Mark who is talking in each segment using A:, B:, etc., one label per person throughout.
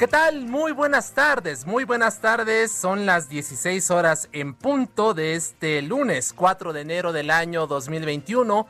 A: ¿Qué tal? Muy buenas tardes, muy buenas tardes. Son las 16 horas en punto de este lunes 4 de enero del año 2021.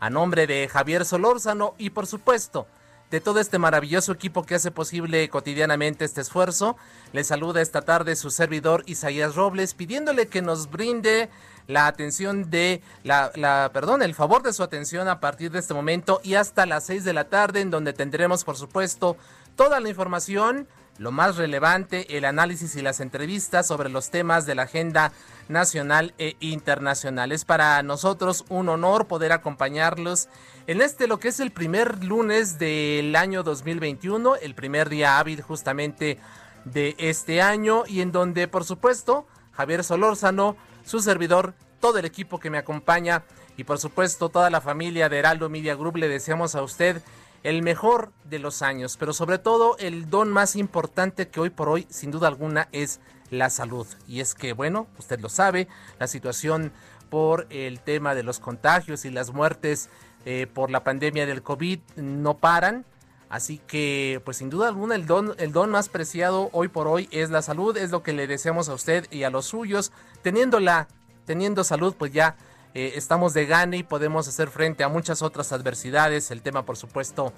A: A nombre de Javier Solórzano y por supuesto de todo este maravilloso equipo que hace posible cotidianamente este esfuerzo, le saluda esta tarde su servidor Isaías Robles pidiéndole que nos brinde la atención de la, perdón, el favor de su atención a partir de este momento y hasta las 6 de la tarde en donde tendremos por supuesto toda la información, lo más relevante, el análisis y las entrevistas sobre los temas de la agenda nacional e internacional. Es para nosotros un honor poder acompañarlos en este lo que es el primer lunes del año 2021, el primer día hábil justamente de este año y en donde por supuesto Javier Solórzano, su servidor, todo el equipo que me acompaña y por supuesto toda la familia de Heraldo Media Group le deseamos a usted el mejor de los años, pero sobre todo el don más importante que hoy por hoy, sin duda alguna, es la salud. Y es que, bueno, usted lo sabe, la situación por el tema de los contagios y las muertes eh, por la pandemia del COVID no paran. Así que, pues sin duda alguna, el don, el don más preciado hoy por hoy es la salud, es lo que le deseamos a usted y a los suyos. Teniéndola, teniendo salud, pues ya eh, estamos de gane y podemos hacer frente a muchas otras adversidades. El tema, por supuesto,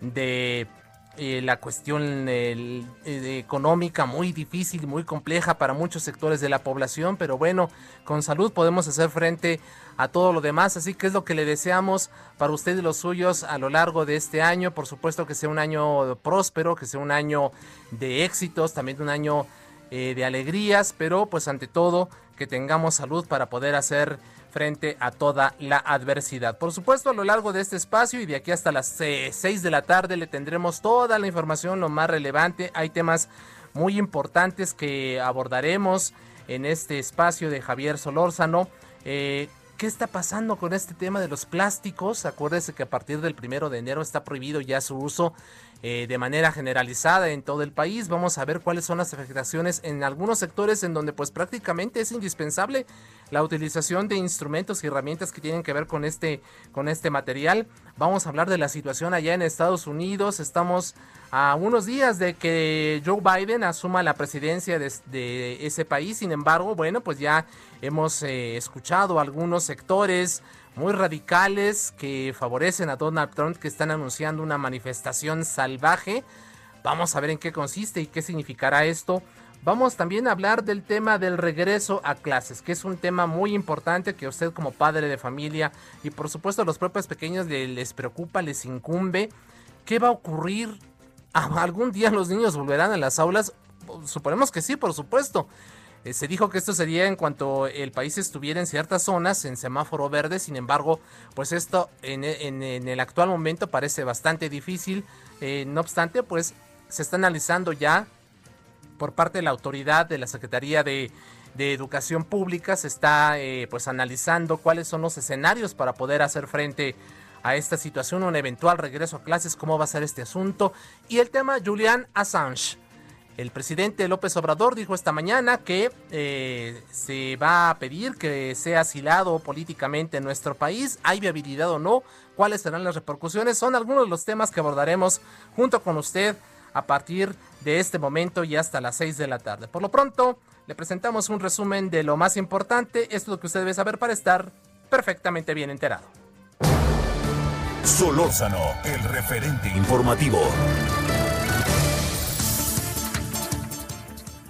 A: de eh, la cuestión eh, económica muy difícil, muy compleja para muchos sectores de la población, pero bueno, con salud podemos hacer frente a todo lo demás, así que es lo que le deseamos para usted y los suyos a lo largo de este año, por supuesto que sea un año próspero, que sea un año de éxitos, también un año de alegrías, pero pues ante todo que tengamos salud para poder hacer frente a toda la adversidad. Por supuesto, a lo largo de este espacio y de aquí hasta las 6 de la tarde le tendremos toda la información, lo más relevante. Hay temas muy importantes que abordaremos en este espacio de Javier Solórzano. Eh, ¿Qué está pasando con este tema de los plásticos? Acuérdese que a partir del primero de enero está prohibido ya su uso eh, de manera generalizada en todo el país. Vamos a ver cuáles son las afectaciones en algunos sectores en donde pues prácticamente es indispensable la utilización de instrumentos y herramientas que tienen que ver con este, con este material. Vamos a hablar de la situación allá en Estados Unidos. Estamos a unos días de que Joe Biden asuma la presidencia de, ese país. Sin embargo, bueno, pues ya hemos eh, escuchado algunos sectores muy radicales que favorecen a Donald Trump que están anunciando una manifestación salvaje. Vamos a ver en qué consiste y qué significará esto. Vamos también a hablar del tema del regreso a clases, que es un tema muy importante que usted como padre de familia y por supuesto a los propios pequeños les preocupa, les incumbe. ¿Qué va a ocurrir? ¿Algún día los niños volverán a las aulas? Suponemos que sí, por supuesto. Eh, se dijo que esto sería en cuanto el país estuviera en ciertas zonas en semáforo verde, sin embargo, pues esto en, el actual momento parece bastante difícil. Eh, no obstante, pues se está analizando ya por parte de la autoridad de la Secretaría de, Educación Pública, se está eh, pues analizando cuáles son los escenarios para poder hacer frente a esta situación, un eventual regreso a clases, cómo va a ser este asunto. Y el tema Julian Assange el presidente López Obrador dijo esta mañana que eh, se va a pedir que sea asilado políticamente en nuestro país. ¿Hay viabilidad o no? ¿Cuáles serán las repercusiones? Son algunos de los temas que abordaremos junto con usted a partir de este momento y hasta las 6 de la tarde. Por lo pronto, le presentamos un resumen de lo más importante. Esto es lo que usted debe saber para estar perfectamente bien enterado.
B: Solórzano, el referente informativo.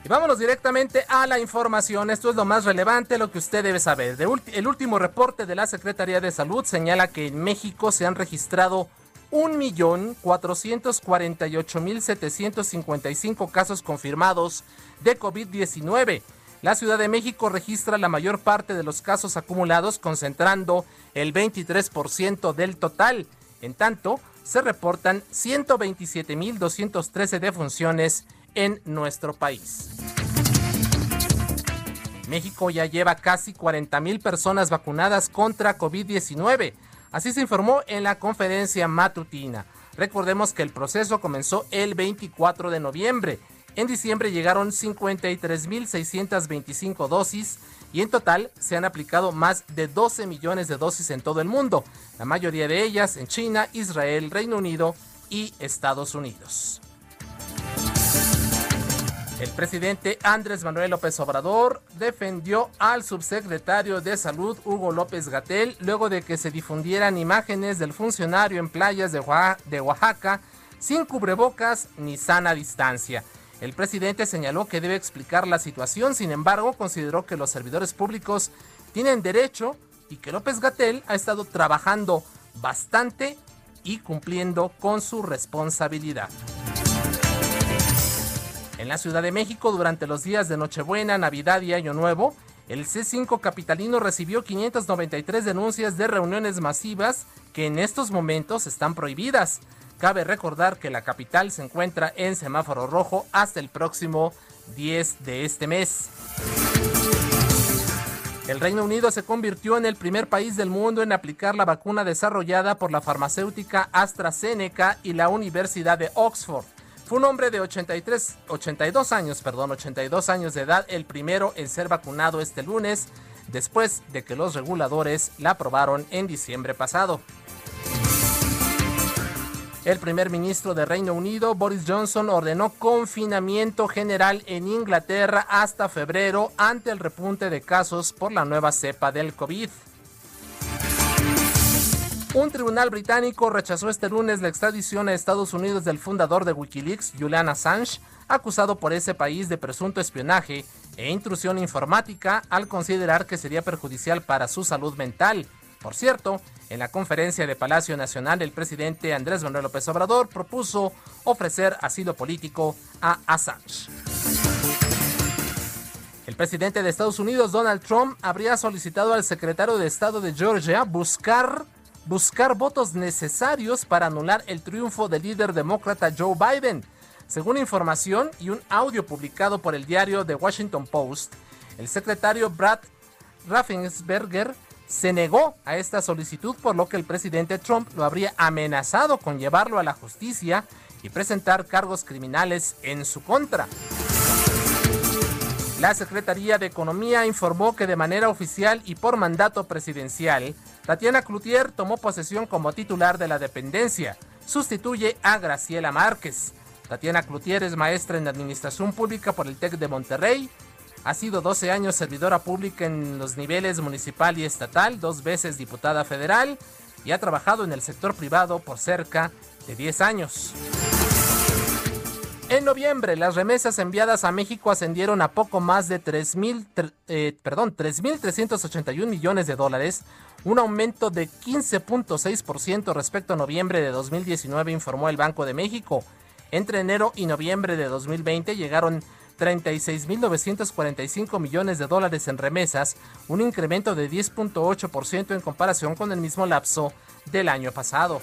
A: Y vámonos directamente a la información. Esto es lo más relevante, lo que usted debe saber. el último reporte de la Secretaría de Salud señala que en México se han registrado 1.448.755 casos confirmados de COVID-19. La Ciudad de México registra la mayor parte de los casos acumulados, concentrando el 23% del total. En tanto, se reportan 127.213 defunciones en nuestro país. México ya lleva casi 40.000 personas vacunadas contra COVID-19. Así se informó en la conferencia matutina. Recordemos que el proceso comenzó el 24 de noviembre. En diciembre llegaron 53.625 dosis y en total se han aplicado más de 12 millones de dosis en todo el mundo, la mayoría de ellas en China, Israel, Reino Unido y Estados Unidos. El presidente Andrés Manuel López Obrador defendió al subsecretario de Salud Hugo López Gatel luego de que se difundieran imágenes del funcionario en playas de Oaxaca sin cubrebocas ni sana distancia. El presidente señaló que debe explicar la situación, sin embargo consideró que los servidores públicos tienen derecho y que López Gatel ha estado trabajando bastante y cumpliendo con su responsabilidad. En la Ciudad de México, durante los días de Nochebuena, Navidad y Año Nuevo, el C5 capitalino recibió 593 denuncias de reuniones masivas que en estos momentos están prohibidas. Cabe recordar que la capital se encuentra en semáforo rojo hasta el próximo 10 de este mes. El Reino Unido se convirtió en el primer país del mundo en aplicar la vacuna desarrollada por la farmacéutica AstraZeneca y la Universidad de Oxford. Fue un hombre de 83, 82 años, perdón, 82 años de edad, el primero en ser vacunado este lunes, después de que los reguladores la aprobaron en diciembre pasado. El primer ministro de Reino Unido, Boris Johnson, ordenó confinamiento general en Inglaterra hasta febrero ante el repunte de casos por la nueva cepa del COVID. Un tribunal británico rechazó este lunes la extradición a Estados Unidos del fundador de Wikileaks, Julian Assange, acusado por ese país de presunto espionaje e intrusión informática al considerar que sería perjudicial para su salud mental. Por cierto, en la conferencia de Palacio Nacional, el presidente Andrés Manuel López Obrador propuso ofrecer asilo político a Assange. El presidente de Estados Unidos, Donald Trump, habría solicitado al secretario de Estado de Georgia buscar buscar votos necesarios para anular el triunfo del líder demócrata Joe Biden. Según información y un audio publicado por el diario The Washington Post, el secretario Brad Raffensperger se negó a esta solicitud por lo que el presidente Trump lo habría amenazado con llevarlo a la justicia y presentar cargos criminales en su contra. La Secretaría de Economía informó que de manera oficial y por mandato presidencial, Tatiana Cloutier tomó posesión como titular de la dependencia. Sustituye a Graciela Márquez. Tatiana Cloutier es maestra en Administración Pública por el TEC de Monterrey. Ha sido 12 años servidora pública en los niveles municipal y estatal, dos veces diputada federal y ha trabajado en el sector privado por cerca de 10 años. En noviembre, las remesas enviadas a México ascendieron a poco más de 3.381 eh, millones de dólares, un aumento de 15.6% respecto a noviembre de 2019, informó el Banco de México. Entre enero y noviembre de 2020 llegaron 36.945 millones de dólares en remesas, un incremento de 10.8% en comparación con el mismo lapso del año pasado.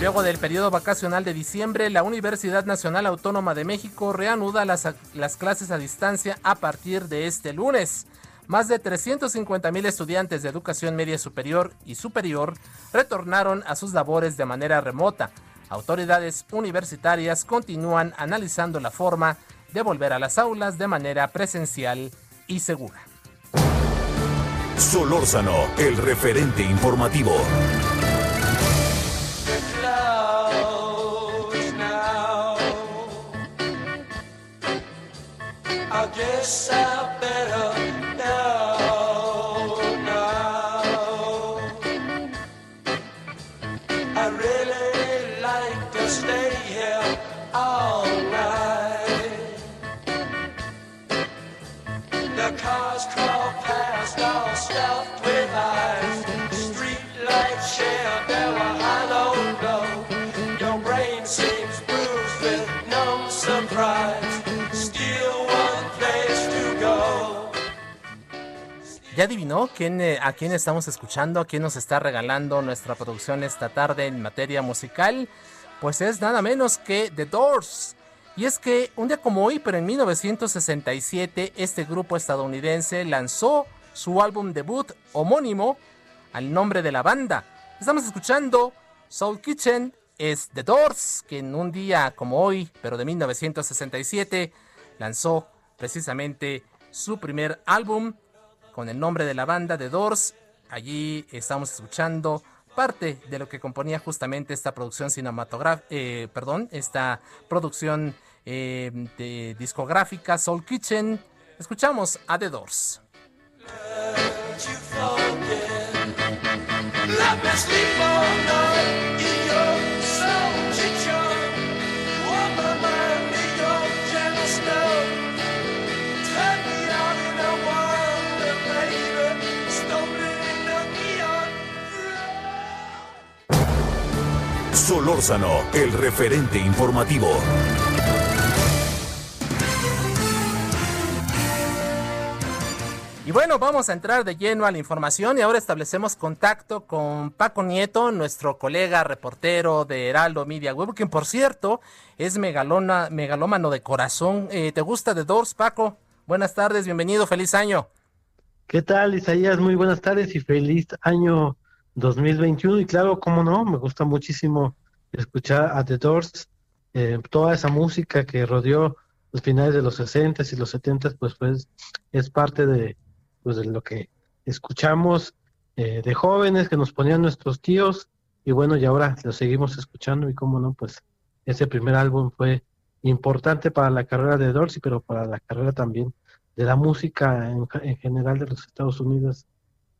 A: Luego del periodo vacacional de diciembre, la Universidad Nacional Autónoma de México reanuda las, las clases a distancia a partir de este lunes. Más de 350 mil estudiantes de educación media superior y superior retornaron a sus labores de manera remota. Autoridades universitarias continúan analizando la forma de volver a las aulas de manera presencial y segura.
B: Solórzano, el referente informativo.
A: ¿Ya adivinó quién, eh, a quién estamos escuchando? ¿A quién nos está regalando nuestra producción esta tarde en materia musical? Pues es nada menos que The Doors. Y es que un día como hoy, pero en 1967, este grupo estadounidense lanzó su álbum debut homónimo al nombre de la banda. Estamos escuchando Soul Kitchen, es The Doors, que en un día como hoy, pero de 1967, lanzó precisamente su primer álbum con el nombre de la banda de Doors. Allí estamos escuchando parte de lo que componía justamente esta producción cinematográfica, eh, perdón, esta producción eh, discográfica Soul Kitchen. Escuchamos a The Doors.
B: Solórzano, el referente informativo.
A: Y bueno, vamos a entrar de lleno a la información y ahora establecemos contacto con Paco Nieto, nuestro colega reportero de Heraldo Media Web, quien por cierto es megalona, megalómano de corazón. Eh, ¿Te gusta de Doors, Paco? Buenas tardes, bienvenido, feliz año.
C: ¿Qué tal, Isaías? Muy buenas tardes y feliz año 2021 y claro, cómo no, me gusta muchísimo escuchar a The Doors, eh, toda esa música que rodeó los finales de los 60 y los 70 pues, pues es parte de, pues, de lo que escuchamos eh, de jóvenes que nos ponían nuestros tíos y bueno, y ahora lo seguimos escuchando y cómo no, pues ese primer álbum fue importante para la carrera de Dorsey, pero para la carrera también de la música en, general de los Estados Unidos,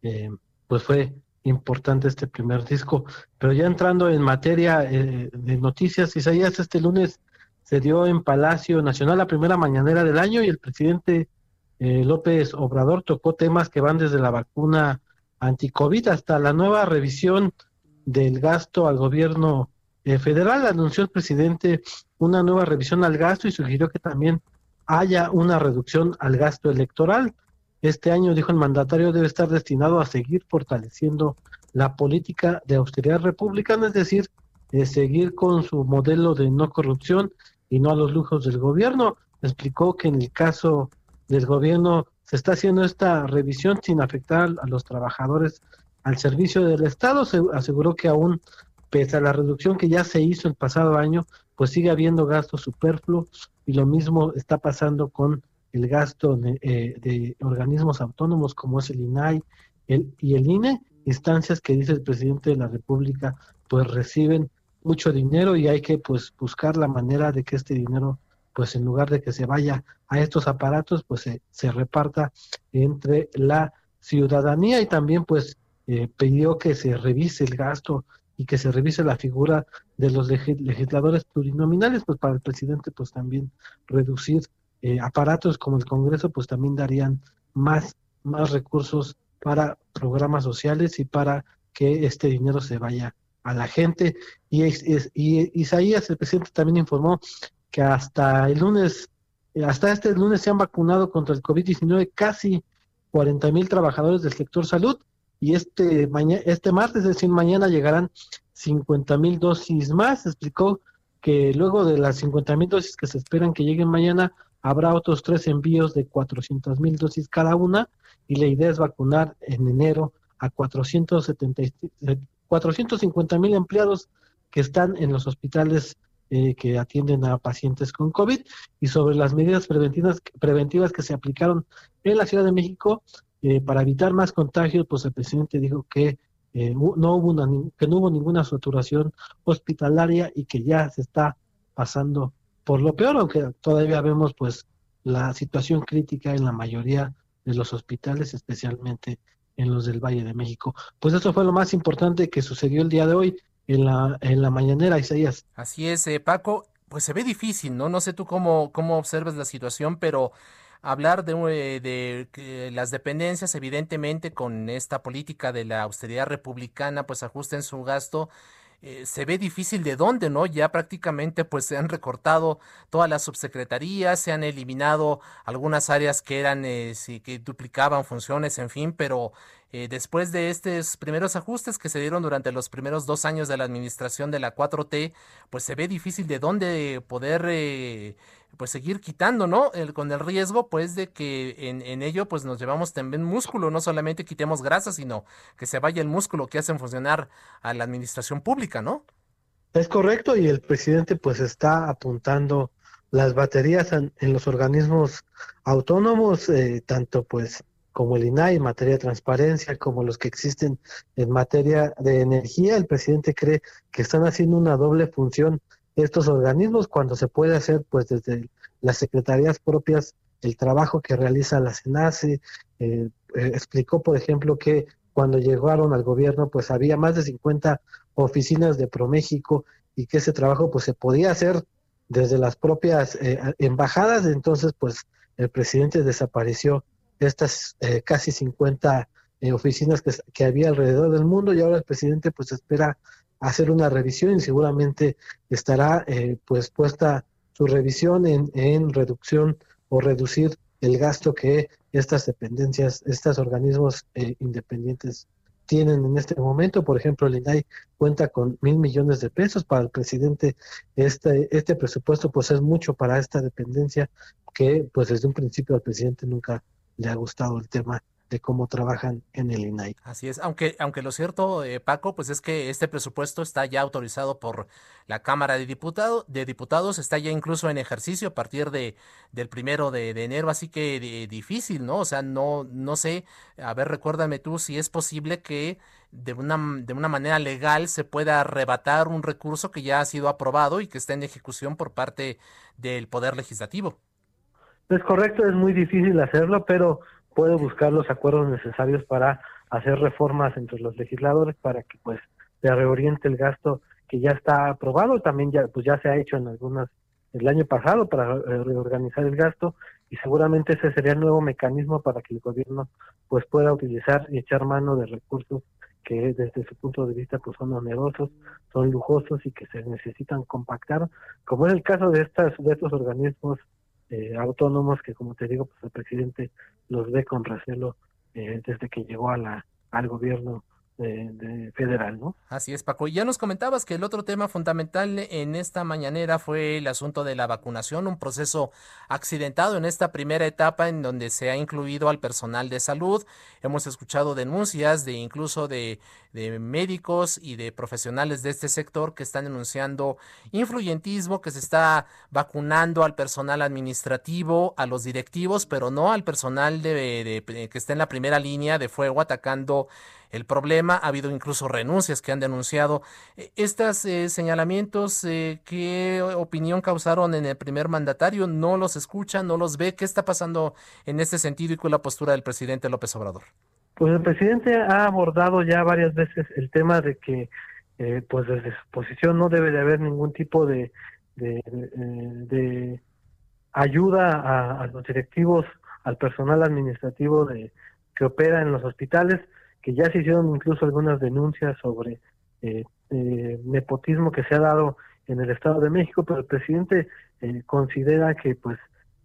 C: eh, pues fue importante este primer disco. Pero ya entrando en materia eh, de noticias, Isaías, este lunes se dio en Palacio Nacional la primera mañanera del año y el presidente eh, López Obrador tocó temas que van desde la vacuna anti-COVID hasta la nueva revisión del gasto al gobierno eh, federal. Anunció el presidente una nueva revisión al gasto y sugirió que también haya una reducción al gasto electoral. Este año, dijo el mandatario, debe estar destinado a seguir fortaleciendo la política de austeridad republicana, es decir, seguir con su modelo de no corrupción y no a los lujos del gobierno. Explicó que en el caso del gobierno se está haciendo esta revisión sin afectar a los trabajadores al servicio del Estado. Se aseguró que aún, pese a la reducción que ya se hizo el pasado año, pues sigue habiendo gastos superfluos y lo mismo está pasando con el gasto eh, de, organismos autónomos como es el INAI el, y el INE, instancias que dice el presidente de la República, pues reciben mucho dinero y hay que pues buscar la manera de que este dinero pues en lugar de que se vaya a estos aparatos pues se, se reparta entre la ciudadanía. Y también pues eh, pidió que se revise el gasto y que se revise la figura de los legisladores plurinominales pues para el presidente pues también reducir eh, aparatos como el Congreso, pues también darían más, más recursos para programas sociales y para que este dinero se vaya a la gente. Y, y, Isaías, el presidente, también informó que hasta el lunes, hasta este lunes se han vacunado contra el COVID-19 casi 40 mil trabajadores del sector salud y este, mañana, este martes, es decir, mañana llegarán 50 mil dosis más. Explicó que luego de las 50 mil dosis que se esperan que lleguen mañana, Habrá otros tres envíos de 400 mil dosis cada una y la idea es vacunar en enero a 450 mil empleados que están en los hospitales eh, que atienden a pacientes con COVID y sobre las medidas preventivas, preventivas que se aplicaron en la Ciudad de México eh, para evitar más contagios, pues el presidente dijo que eh, no hubo que no hubo ninguna saturación hospitalaria y que ya se está pasando por lo peor, aunque todavía vemos pues la situación crítica en la mayoría de los hospitales, especialmente en los del Valle de México. Pues eso fue lo más importante que sucedió el día de hoy en la, en la mañanera, Isaías.
A: Así es, eh, Paco, pues se ve difícil, ¿no? No sé tú cómo, cómo observas la situación, pero hablar de, eh, de, que las dependencias, evidentemente, con esta política de la austeridad republicana, pues ajusten su gasto. Eh, se ve difícil de dónde, ¿no? Ya prácticamente pues se han recortado todas las subsecretarías, se han eliminado algunas áreas que eran, eh, sí, que duplicaban funciones, en fin, pero eh, después de estos primeros ajustes que se dieron durante los primeros dos años de la administración de la 4T, pues se ve difícil de dónde poder eh, pues seguir quitando, ¿no? El, con el riesgo pues de que en, en, ello pues nos llevamos también músculo, no solamente quitemos grasa, sino que se vaya el músculo que hacen funcionar a la administración pública, ¿no?
C: Es correcto y el presidente pues está apuntando las baterías en, los organismos autónomos, eh, tanto pues como el INAI en materia de transparencia, como los que existen en materia de energía. El presidente cree que están haciendo una doble función estos organismos cuando se puede hacer pues desde las secretarías propias el trabajo que realiza la SENACE. Eh, eh, explicó, por ejemplo, que cuando llegaron al gobierno pues había más de 50 oficinas de ProMéxico y que ese trabajo pues se podía hacer desde las propias eh, embajadas, entonces pues el presidente desapareció estas eh, casi 50 eh, oficinas que, que, había alrededor del mundo y ahora el presidente pues espera hacer una revisión y seguramente estará eh, pues puesta su revisión en, en reducción o reducir el gasto que estas dependencias, estos organismos eh, independientes tienen en este momento. Por ejemplo, el INAI cuenta con mil millones de pesos para el presidente. Este, este presupuesto pues es mucho para esta dependencia que pues desde un principio al presidente nunca le ha gustado el tema de cómo trabajan en el INAI.
A: Así es, aunque, aunque lo cierto, eh, Paco, pues es que este presupuesto está ya autorizado por la Cámara de, Diputado, de Diputados, está ya incluso en ejercicio a partir de del primero de, de enero, así que de, difícil, ¿no? O sea, no, no sé, a ver, recuérdame tú si es posible que de una, de una manera legal se pueda arrebatar un recurso que ya ha sido aprobado y que está en ejecución por parte del Poder Legislativo.
C: Es correcto, es muy difícil hacerlo, pero puede buscar los acuerdos necesarios para hacer reformas entre los legisladores para que pues se reoriente el gasto que ya está aprobado, también ya pues ya se ha hecho en algunas el año pasado para eh, reorganizar el gasto y seguramente ese sería el nuevo mecanismo para que el gobierno pues pueda utilizar y echar mano de recursos que desde su punto de vista pues son onerosos, son lujosos y que se necesitan compactar, como es el caso de estas de estos organismos eh, autónomos que, como te digo, pues el presidente los ve con recelo eh, desde que llegó a la, al gobierno de, de federal, ¿no?
A: Así es, Paco. Y ya nos comentabas que el otro tema fundamental en esta mañanera fue el asunto de la vacunación, un proceso accidentado en esta primera etapa en donde se ha incluido al personal de salud. Hemos escuchado denuncias de incluso de, médicos y de profesionales de este sector que están denunciando influyentismo, que se está vacunando al personal administrativo, a los directivos, pero no al personal de, de que está en la primera línea de fuego atacando el problema. Ha habido incluso renuncias que han denunciado. Eh, ¿Estos eh, señalamientos eh, qué opinión causaron en el primer mandatario? ¿No los escucha, no los ve? ¿Qué está pasando en este sentido y con la postura del presidente López Obrador?
C: Pues el presidente ha abordado ya varias veces el tema de que eh, pues desde su posición no debe de haber ningún tipo de, de, de ayuda a, a, los directivos, al personal administrativo de, que opera en los hospitales, que ya se hicieron incluso algunas denuncias sobre eh, eh, nepotismo que se ha dado en el Estado de México, pero el presidente eh, considera que pues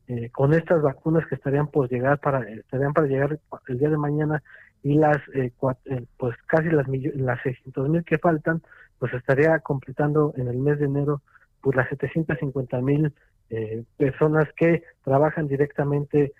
C: eh, con estas vacunas que estarían por llegar para estarían para llegar el día de mañana y las cuatro, pues casi las las 600 mil que faltan pues estaría completando en el mes de enero pues las 750 mil personas que trabajan directamente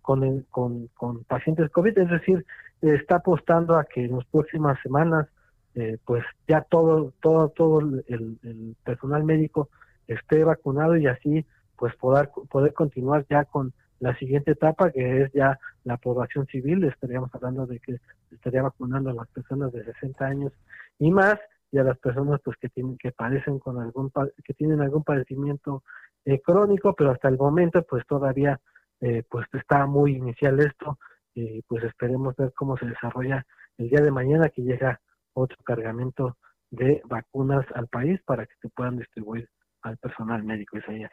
C: con, el, con, con, pacientes COVID, es decir, está apostando a que en las próximas semanas, eh, pues ya todo, todo, todo el, personal médico esté vacunado y así, pues poder, poder continuar ya con la siguiente etapa, que es ya la aprobación civil, estaríamos hablando de que estaría vacunando a las personas de 60 años y más, y a las personas pues que tienen que padecen con algún que tienen algún padecimiento eh, crónico, pero hasta el momento pues todavía eh, pues está muy inicial esto, y pues esperemos ver cómo se desarrolla el día de mañana que llega otro cargamento de vacunas al país para que se puedan distribuir al personal médico, Isaías.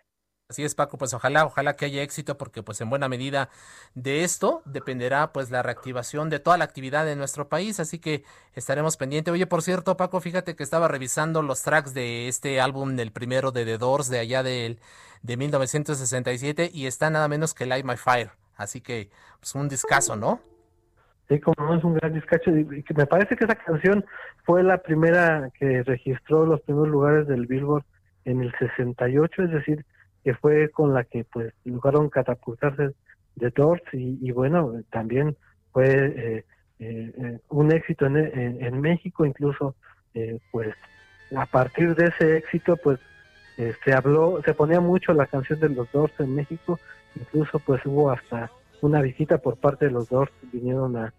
A: Así es, Paco, pues ojalá, ojalá que haya éxito porque pues en buena medida de esto dependerá pues la reactivación de toda la actividad de nuestro país, así que estaremos pendientes. Oye, por cierto, Paco, fíjate que estaba revisando los tracks de este álbum del primero de The Doors de allá del de 1967 y está nada menos que Light My Fire, así que pues un discazo, ¿no?
C: Sí, como no es un gran discazo, y me parece que esa canción fue la primera que registró los primeros lugares del Billboard en el 68, es decir, que fue con la que pues lograron catapultarse de Doors y, bueno, también fue eh, eh, eh, un éxito en, en, México, incluso pues a partir de ese éxito pues se habló, se ponía mucho la canción de los Doors en México, incluso pues hubo hasta una visita por parte de los Doors, vinieron a,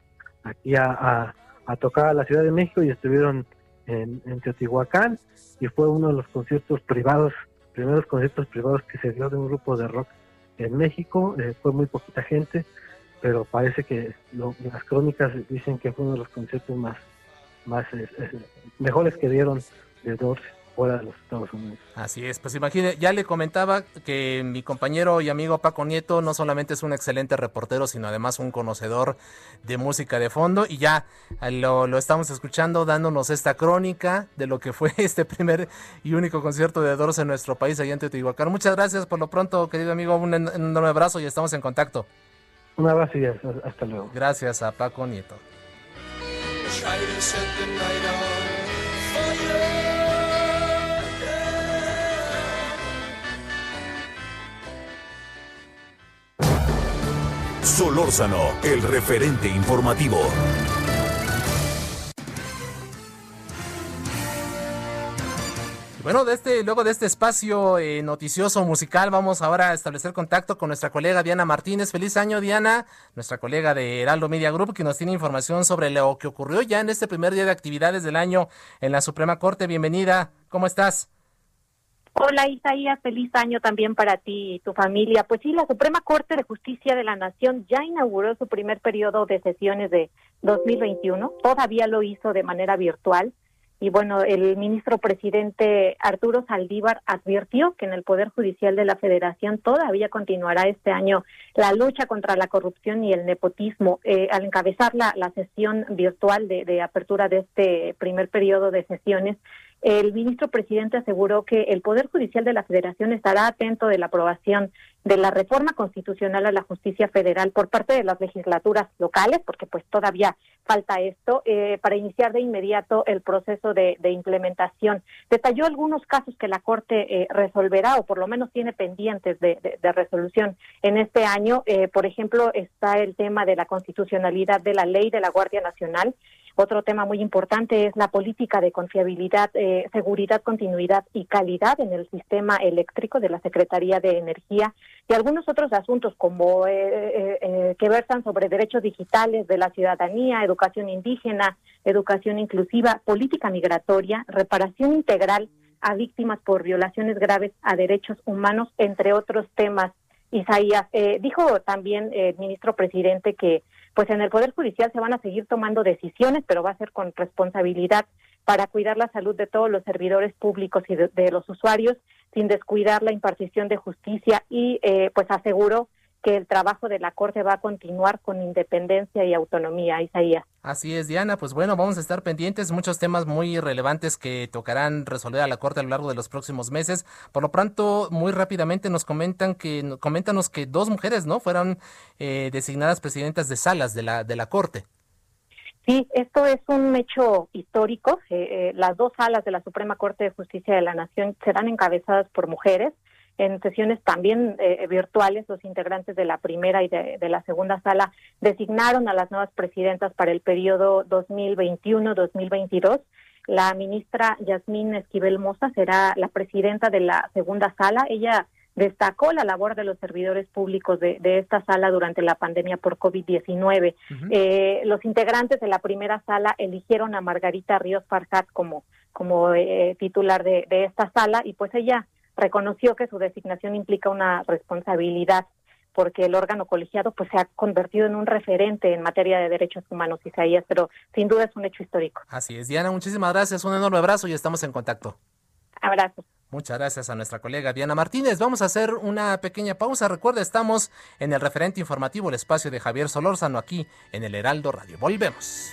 C: aquí a, a, tocar a la Ciudad de México y estuvieron en, en Teotihuacán y fue uno de los conciertos privados primeros conciertos privados que se dio de un grupo de rock en México. Eh, fue muy poquita gente, pero parece que las crónicas dicen que fue uno de los conciertos más, más mejores que dieron de Doors fuera de los Estados Unidos.
A: Así es, pues imagine, ya le comentaba que mi compañero y amigo Paco Nieto no solamente es un excelente reportero, sino además un conocedor de música de fondo y ya lo, lo estamos escuchando dándonos esta crónica de lo que fue este primer y único concierto de Doors en nuestro país allá en Teotihuacán. Muchas gracias por lo pronto, querido amigo, un, enorme abrazo y estamos en contacto.
C: Un abrazo y hasta luego.
A: Gracias a Paco Nieto.
B: Solórzano, el referente informativo.
A: Bueno, de este, luego de este espacio eh, noticioso musical, vamos ahora a establecer contacto con nuestra colega Diana Martínez. Feliz año, Diana, nuestra colega de Heraldo Media Group, que nos tiene información sobre lo que ocurrió ya en este primer día de actividades del año en la Suprema Corte. Bienvenida, ¿cómo estás?
D: Hola Isaías, feliz año también para ti y tu familia. Pues sí, la Suprema Corte de Justicia de la Nación ya inauguró su primer periodo de sesiones de 2021. Todavía lo hizo de manera virtual. Y bueno, el ministro presidente Arturo Saldívar advirtió que en el Poder Judicial de la Federación todavía continuará este año la lucha contra la corrupción y el nepotismo. Eh, al encabezar la, la sesión virtual de, de apertura de este primer periodo de sesiones, el ministro presidente aseguró que el Poder Judicial de la Federación estará atento de la aprobación de la reforma constitucional a la justicia federal por parte de las legislaturas locales, porque pues todavía falta esto, eh, para iniciar de inmediato el proceso de, implementación. Detalló algunos casos que la Corte eh, resolverá o por lo menos tiene pendientes de, resolución en este año. Eh, por ejemplo, está el tema de la constitucionalidad de la ley de la Guardia Nacional otro tema muy importante es la política de confiabilidad, eh, seguridad, continuidad y calidad en el sistema eléctrico de la Secretaría de Energía y algunos otros asuntos como eh, eh, que versan sobre derechos digitales de la ciudadanía, educación indígena, educación inclusiva, política migratoria, reparación integral a víctimas por violaciones graves a derechos humanos, entre otros temas. Isaías dijo también ministro presidente que pues en el Poder Judicial se van a seguir tomando decisiones, pero va a ser con responsabilidad para cuidar la salud de todos los servidores públicos y de, los usuarios, sin descuidar la impartición de justicia y eh, pues aseguró que el trabajo de la Corte va a continuar con independencia y autonomía, Isaías.
A: Así es, Diana. Pues bueno, vamos a estar pendientes. Muchos temas muy relevantes que tocarán resolver a la Corte a lo largo de los próximos meses. Por lo pronto, muy rápidamente nos comentan que, coméntanos que dos mujeres, ¿no? Fueron eh, designadas presidentas de salas de la, de la Corte.
D: Sí, esto es un hecho histórico. Eh, eh, las dos salas de la Suprema Corte de Justicia de la Nación serán encabezadas por mujeres en sesiones también eh, virtuales, los integrantes de la primera y de, la segunda sala designaron a las nuevas presidentas para el periodo 2021-2022. La ministra Yasmín Esquivel Moza será la presidenta de la segunda sala. Ella destacó la labor de los servidores públicos de, esta sala durante la pandemia por COVID-19. Eh, los integrantes de la primera sala eligieron a Margarita Ríos Farjat como, como eh, titular de, de, esta sala y pues ella reconoció que su designación implica una responsabilidad porque el órgano colegiado pues se ha convertido en un referente en materia de derechos humanos, Isaías, pero sin duda es un hecho histórico.
A: Así es, Diana, muchísimas gracias, un enorme abrazo y estamos en contacto.
D: Abrazo.
A: Muchas gracias a nuestra colega Diana Martínez. Vamos a hacer una pequeña pausa. Recuerda, estamos en el referente informativo, el espacio de Javier Solórzano, aquí en el Heraldo Radio. Volvemos.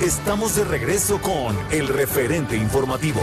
B: Estamos de regreso con el referente informativo.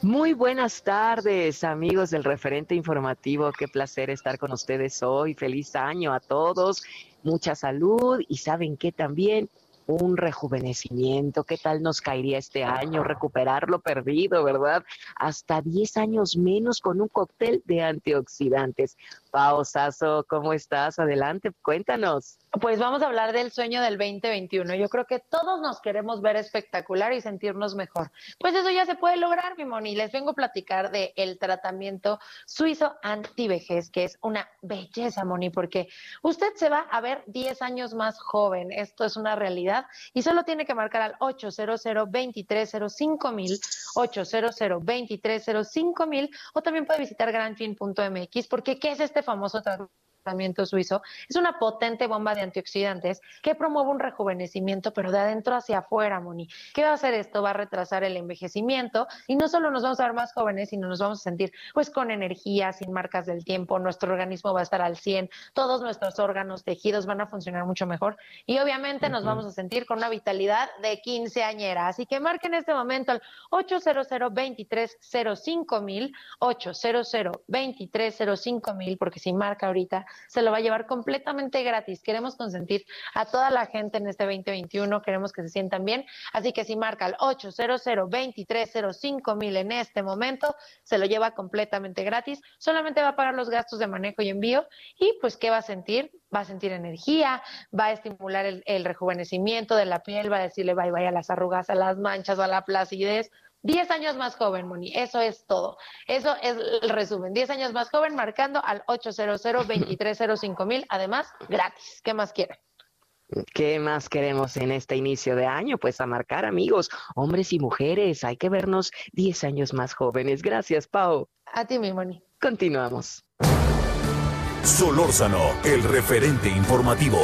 E: Muy buenas tardes, amigos del referente informativo. Qué placer estar con ustedes hoy. Feliz año a todos. Mucha salud y saben que también un rejuvenecimiento. ¿Qué tal nos caería este año recuperar lo perdido, verdad? Hasta 10 años menos con un cóctel de antioxidantes. Pausazo, ¿cómo estás? Adelante, cuéntanos.
F: Pues vamos a hablar del sueño del 2021. Yo creo que todos nos queremos ver espectacular y sentirnos mejor. Pues eso ya se puede lograr, mi Moni. Les vengo a platicar del el tratamiento suizo antivejez, que es una belleza, Moni, porque usted se va a ver 10 años más joven. Esto es una realidad y solo tiene que marcar al 800 2305 mil, 800 2305 mil, o también puede visitar granfin.mx, porque ¿qué es este famoso tratamiento? Tratamiento suizo, es una potente bomba de antioxidantes que promueve un rejuvenecimiento, pero de adentro hacia afuera, Moni. ¿Qué va a hacer esto? Va a retrasar el envejecimiento y no solo nos vamos a ver más jóvenes, sino nos vamos a sentir pues con energía, sin marcas del tiempo, nuestro organismo va a estar al 100, todos nuestros órganos, tejidos van a funcionar mucho mejor y obviamente nos vamos a sentir con una vitalidad de 15 añera. Así que marquen en este momento al 800 2305 mil, 800 2305 mil, porque si marca ahorita se lo va a llevar completamente gratis. Queremos consentir a toda la gente en este 2021, queremos que se sientan bien, así que si marca al 800 2305 mil en este momento, se lo lleva completamente gratis, solamente va a pagar los gastos de manejo y envío y pues ¿qué va a sentir? Va a sentir energía, va a estimular el, el rejuvenecimiento de la piel, va a decirle bye bye a las arrugas, a las manchas, a la placidez, 10 años más joven, Moni. Eso es todo. Eso es el resumen. 10 años más joven marcando al 800 2305 mil. Además, gratis. ¿Qué más quieren?
E: ¿Qué más queremos en este inicio de año? Pues a marcar amigos, hombres y mujeres. Hay que vernos 10 años más jóvenes. Gracias, Pau.
F: A ti, mi Moni.
E: Continuamos.
B: Solórzano, el referente informativo.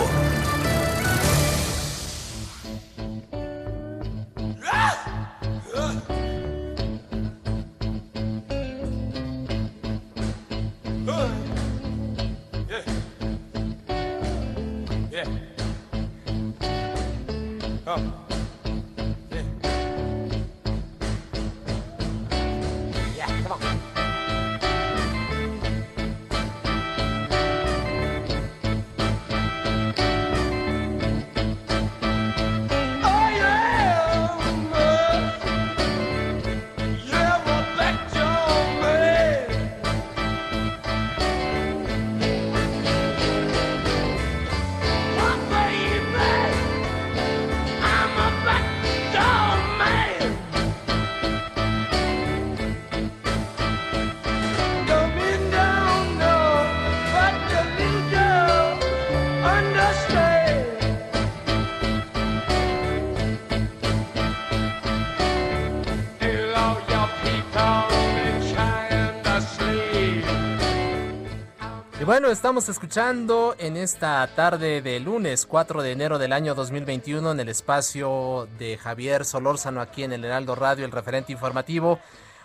A: Bueno, estamos escuchando en esta tarde de lunes 4 de enero del año 2021 en el espacio de Javier Solórzano aquí en el Heraldo Radio, el referente informativo.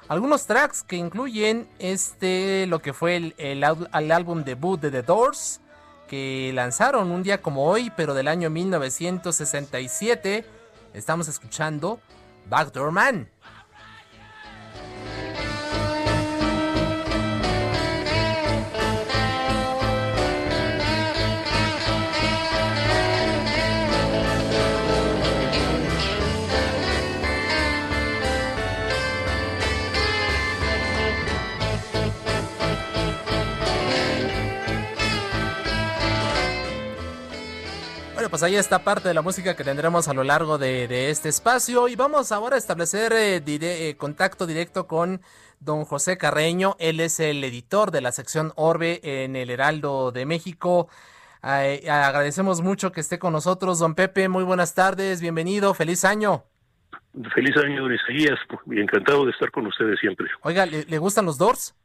A: algunos tracks que incluyen este, lo que fue el, el, álbum debut de The Doors, que lanzaron un día como hoy, pero del año 1967. Estamos escuchando Backdoor Man. Pues ahí está parte de la música que tendremos a lo largo de, este espacio. Y vamos ahora a establecer eh, eh, contacto directo con don José Carreño. Él es el editor de la sección Orbe en el Heraldo de México. agradecemos mucho que esté con nosotros, don Pepe. Muy buenas tardes, bienvenido, feliz año.
G: Feliz año, don Isaías. Encantado de estar con ustedes siempre.
A: Oiga, ¿le, le gustan los Doors?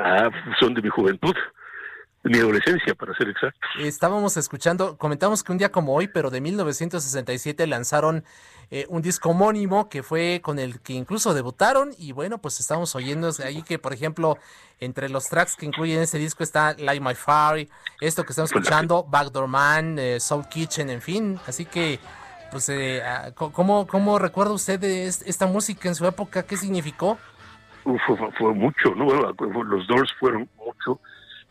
G: Ah, son de mi juventud mi adolescencia, para ser exacto.
A: Estábamos escuchando, comentamos que un día como hoy, pero de 1967 lanzaron eh, un disco homónimo que fue con el que incluso debutaron y bueno, pues estamos oyendo ahí que, por ejemplo, entre los tracks que incluyen ese disco está Light My Fire, esto que estamos escuchando, Backdoor Man, eh, Soul Kitchen, en fin, así que pues, eh, ah, ¿cómo, ¿cómo recuerda usted de esta música en su época? ¿Qué significó?
G: Fue, fue mucho, ¿no? Los Doors fueron mucho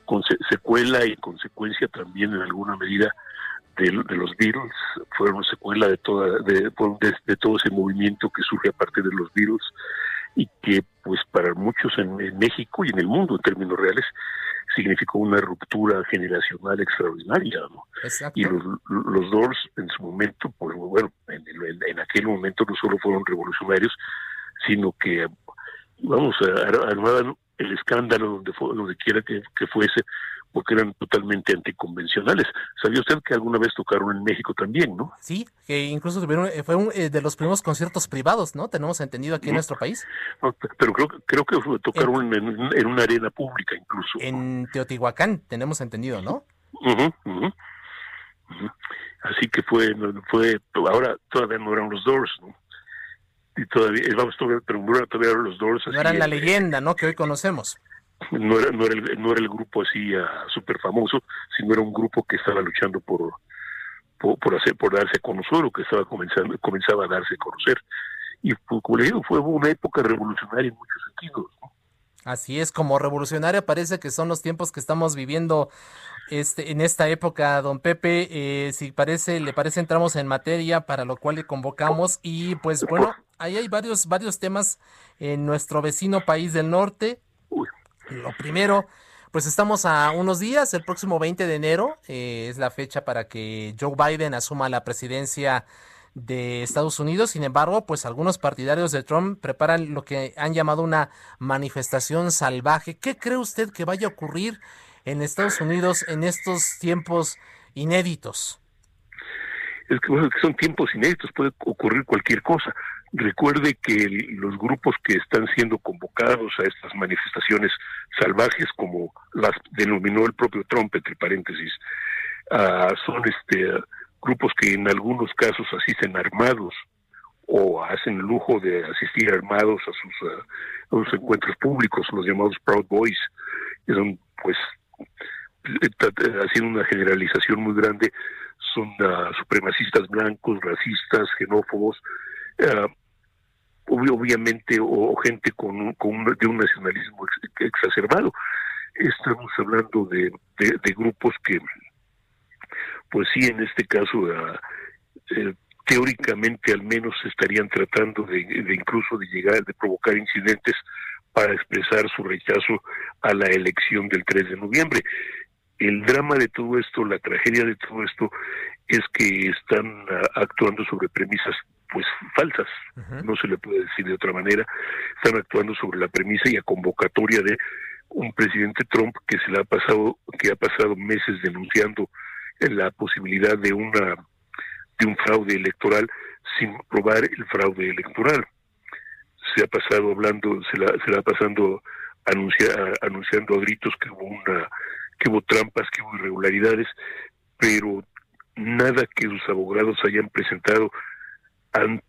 G: con secuela y consecuencia también en alguna medida de, los Beatles, fueron secuela de toda de, de, todo ese movimiento que surge a partir de los Beatles y que pues para muchos en, México y en el mundo en términos reales significó una ruptura generacional extraordinaria, ¿no? Y los, los Doors en su momento, pues bueno, en, en, aquel momento no solo fueron revolucionarios, sino que, vamos, armaban el escándalo donde, fue, donde quiera que, fuese, porque eran totalmente anticonvencionales. ¿Sabía usted que alguna vez tocaron en México también, no?
A: Sí, que incluso tuvieron, eh, fue uno eh, de los primeros conciertos privados, ¿no? Tenemos entendido aquí en nuestro país.
G: pero creo, creo que tocaron en, una arena pública incluso.
A: En Teotihuacán, tenemos entendido, ¿no?
G: Así que fue, fue, ahora todavía no eran los Doors, ¿no? Y todavía, vamos, todavía, pero todavía los Doors.
A: no eran la leyenda, ¿no? Que hoy conocemos.
G: No era, no era, el, no era el grupo así uh, súper famoso, sino era un grupo que estaba luchando por, por, hacer, por darse a conocer o que estaba comenzando, comenzaba a darse a conocer. Y como le digo, fue una época revolucionaria en muchos sentidos.
A: Así es, como revolucionaria parece que son los tiempos que estamos viviendo este, en esta época, don Pepe. Eh, si parece, le parece, entramos en materia para lo cual le convocamos. Y pues bueno, ahí hay varios, varios temas en nuestro vecino país del norte. Lo primero, pues estamos a unos días, el próximo 20 de enero eh, es la fecha para que Joe Biden asuma la presidencia de Estados Unidos. Sin embargo, pues algunos partidarios de Trump preparan lo que han llamado una manifestación salvaje. ¿Qué cree usted que vaya a ocurrir en Estados Unidos en estos tiempos inéditos?
G: Es que, son tiempos inéditos, puede ocurrir cualquier cosa. Recuerde que los grupos que están siendo convocados a estas manifestaciones salvajes, como las denominó el propio Trump, entre paréntesis, ah, son este grupos que en algunos casos asisten armados o hacen lujo de asistir armados a sus, a sus encuentros públicos, los llamados Proud Boys, que son pues haciendo una generalización muy grande, son uh, supremacistas blancos, racistas, xenófobos, uh, obviamente, o, gente con, con de un nacionalismo exacerbado. Estamos hablando de, de, grupos que, pues sí, en este caso, uh, eh, teóricamente al menos estarían tratando de, de incluso de llegar, de provocar incidentes para expresar su rechazo a la elección del 3 de noviembre. El drama de todo esto, la tragedia de todo esto, es que están ah, actuando sobre premisas pues falsas, no se le puede decir de otra manera, están actuando sobre la premisa y a convocatoria de un presidente Trump que se le ha pasado, que ha pasado meses denunciando la posibilidad de una de un fraude electoral sin probar el fraude electoral se ha pasado hablando, se la, se la pasando anuncia, anunciando a gritos que hubo una, que hubo trampas, que hubo irregularidades, pero nada que sus abogados hayan presentado han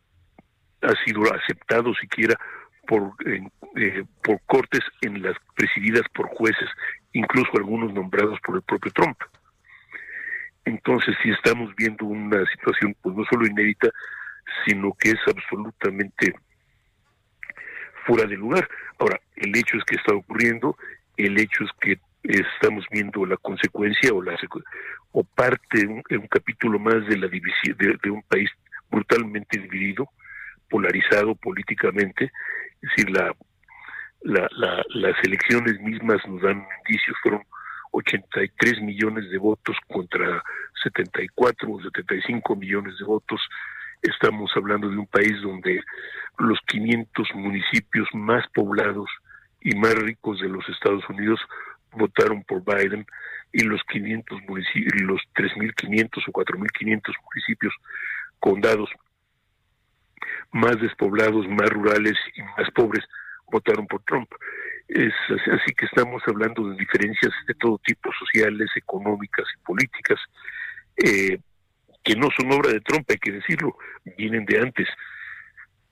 G: ha sido aceptado siquiera por, eh, por cortes en las presididas por jueces, incluso algunos nombrados por el propio Trump. Entonces, si estamos viendo una situación, pues no solo inédita, sino que es absolutamente fuera de lugar. Ahora, el hecho es que está ocurriendo, el hecho es que estamos viendo la consecuencia o la o parte de un, capítulo más de la división de, un país brutalmente dividido, polarizado políticamente, es decir, la, las elecciones mismas nos dan indicios, fueron 83 millones de votos contra 74 o 75 millones de votos. Estamos hablando de un país donde los 500 municipios más poblados y más ricos de los Estados Unidos votaron por Biden y los 500 municipios, los 3.500 o 4.500 municipios, condados más despoblados, más rurales y más pobres votaron por Trump. Es así que estamos hablando de diferencias de todo tipo, sociales, económicas y políticas, eh, que no son obra de Trump, hay que decirlo, vienen de antes,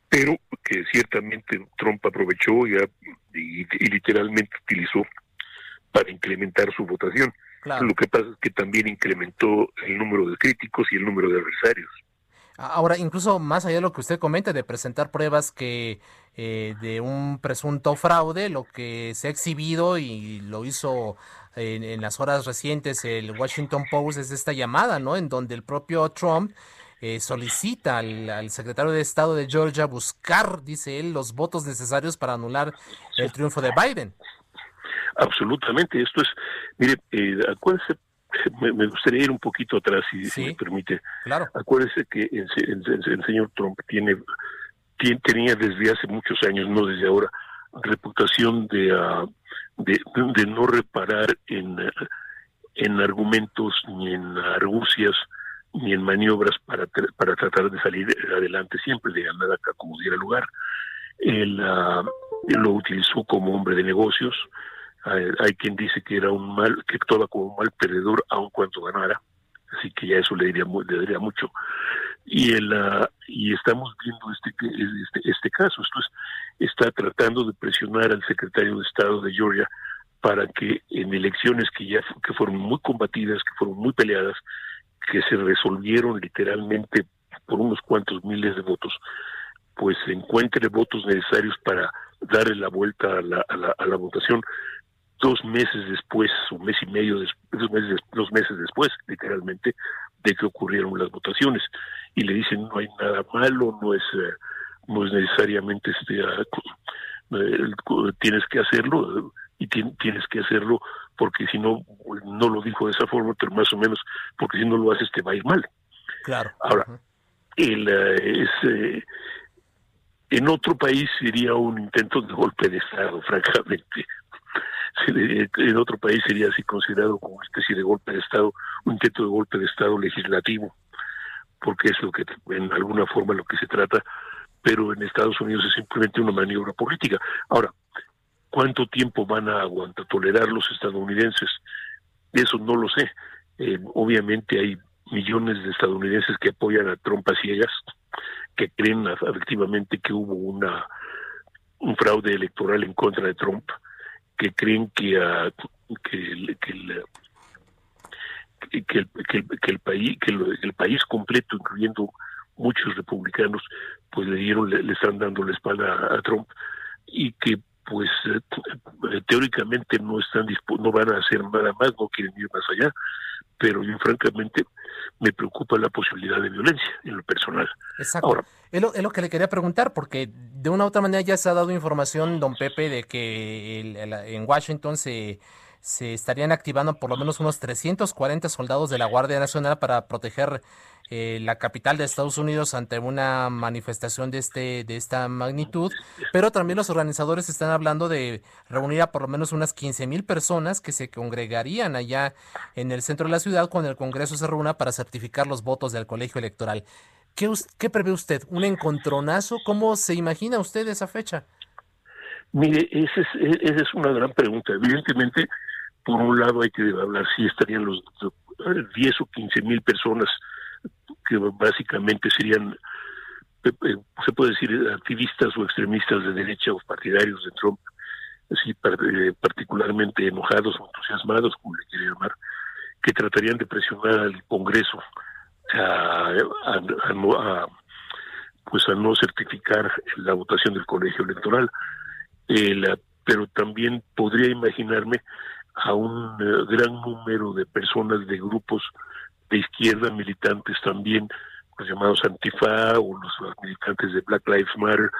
G: pero que ciertamente Trump aprovechó y, y literalmente utilizó para incrementar su votación. Lo que pasa es que también incrementó el número de críticos y el número de adversarios.
A: Ahora, incluso más allá de lo que usted comenta, de presentar pruebas que eh, de un presunto fraude, lo que se ha exhibido y lo hizo en, las horas recientes el Washington Post es esta llamada, ¿no? En donde el propio Trump eh, solicita al, secretario de Estado de Georgia buscar, dice él, los votos necesarios para anular el triunfo de Biden.
G: Absolutamente, esto es, mire, eh, acuérdese, me, gustaría ir un poquito atrás, si, me permite.
A: Claro.
G: Acuérdese que el, señor Trump tiene, tenía desde hace muchos años, no desde ahora, reputación de, uh, de, de, no reparar en, en argumentos ni en argucias ni en maniobras para, para tratar de salir adelante siempre, de ganar acá como diera lugar. Él, uh, él lo utilizó como hombre de negocios, hay, quien dice que era un mal, que actuaba como un mal perdedor aun cuando ganara, así que ya eso le diría, le diría mucho. Y el, ah, y estamos viendo este, este, este caso, esto es, está tratando de presionar al secretario de Estado de Georgia para que en elecciones que ya que fueron muy combatidas, que fueron muy peleadas, que se resolvieron literalmente por unos cuantos miles de votos, pues encuentre votos necesarios para darle la vuelta a la, a la, a la votación dos meses después, un mes y medio, dos, meses, dos meses después, literalmente, de que ocurrieron las votaciones. Y le dicen, no hay nada malo, no es, eh, no es necesariamente este, ah, eh, tienes que hacerlo y tienes que hacerlo porque si no, no lo dijo de esa forma, pero más o menos, porque si no lo haces te va a ir mal.
A: Claro.
G: Ahora, el, eh, es, en otro país sería un intento de golpe de Estado, francamente, en otro país sería así considerado como una especie de golpe de Estado, un intento de golpe de Estado legislativo, porque es lo que en alguna forma lo que se trata, pero en Estados Unidos es simplemente una maniobra política. Ahora, ¿cuánto tiempo van a aguantar, tolerar los estadounidenses? Eso no lo sé. Eh, obviamente hay millones de estadounidenses que apoyan a Trump a ciegas, que creen efectivamente que hubo una un fraude electoral en contra de Trump que creen que, uh, que, el, que, el, que, el, que, el, país que el, país completo incluyendo muchos republicanos pues le dieron le, están dando la espalda a, Trump y que pues eh, teóricamente no están no van a hacer nada más no quieren ir más allá pero yo francamente me preocupa la posibilidad de violencia en lo personal.
A: Exacto. es, lo, que le quería preguntar, porque de una u otra manera ya se ha dado información, don Pepe, de que en Washington se, se estarían activando por lo menos unos 340 soldados de la Guardia Nacional para proteger eh, la capital de Estados Unidos ante una manifestación de este de esta magnitud, pero también los organizadores están hablando de reunir a por lo menos unas 15 mil personas que se congregarían allá en el centro de la ciudad cuando el Congreso se reúna para certificar los votos del colegio electoral. ¿Qué, qué prevé usted? ¿Un encontronazo? ¿Cómo se imagina usted esa fecha?
G: Mire, es, esa es una gran pregunta. Evidentemente, por un lado hay que hablar si estarían los 10 o 15 mil personas que básicamente serían se puede decir, activistas o extremistas de derecha o partidarios de Trump, así particularmente enojados o entusiasmados, como le quiere llamar, que tratarían de presionar al Congreso a, a, pues a no certificar la votación del colegio electoral. pero también podría imaginarme a un eh, gran número de personas de grupos de izquierda, militantes también, los llamados Antifa o los militantes de Black Lives Matter,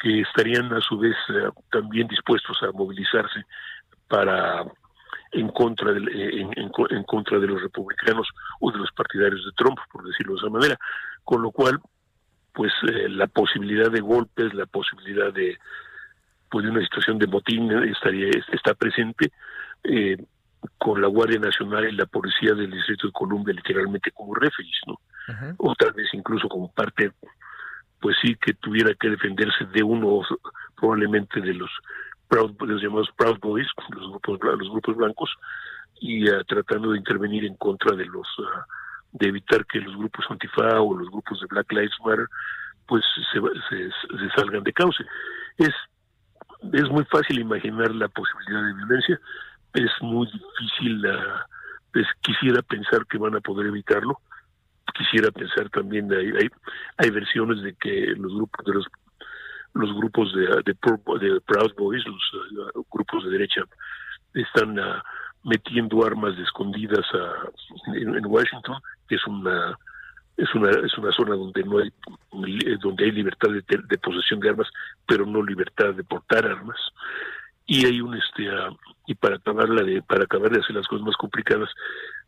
G: que estarían a su vez eh, también dispuestos a movilizarse para en contra de, eh, en, contra de los republicanos o de los partidarios de Trump, por decirlo de esa manera, con lo cual pues la posibilidad de golpes, la posibilidad de pues de una situación de motín estaría está presente eh, con la Guardia Nacional y la Policía del Distrito de Columbia literalmente como refugees, ¿no? O tal vez incluso como parte, pues sí, que tuviera que defenderse de uno probablemente de los Proud, los llamados Proud Boys, los grupos, los grupos blancos, y uh, tratando de intervenir en contra de los, uh, de evitar que los grupos Antifa o los grupos de Black Lives Matter, pues se, se, se salgan de cauce. Es, es muy fácil imaginar la posibilidad de violencia, es muy difícil, pues, quisiera pensar que van a poder evitarlo, quisiera pensar también, hay, hay, hay versiones de que los grupos de los los grupos de, de, Proud Boys, los uh, grupos de derecha, están uh, metiendo armas escondidas uh, en, Washington, que es una es una es una zona donde no hay donde hay libertad de, de posesión de armas, pero no libertad de portar armas y hay un este ah, y para acabarla de para acabar de hacer las cosas más complicadas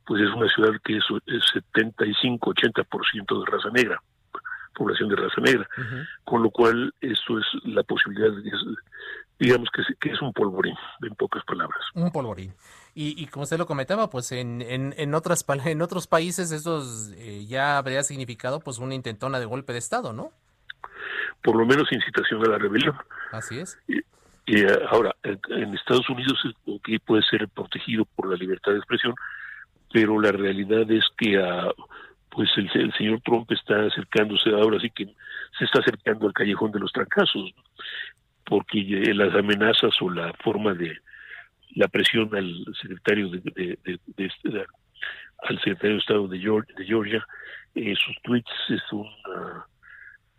G: pues es una ciudad que es, 75 80 de raza negra población de raza negra con lo cual eso es la posibilidad de, digamos que es, que es un polvorín en pocas palabras.
A: Un polvorín. Y, y como usted lo comentaba pues en, en, en otras en otros países eso eh, ya habría significado pues una intentona de golpe de estado no
G: por lo menos incitación a la rebelión.
A: Así es
G: eh, ahora, en Estados Unidos que puede ser protegido por la libertad de expresión, pero la realidad es que ah, pues el, señor Trump está acercándose ahora sí que se está acercando al callejón de los trancazos, porque eh, las amenazas o la forma de la presión al secretario de, al secretario de Estado de Georgia, Georgia eh, sus tweets es un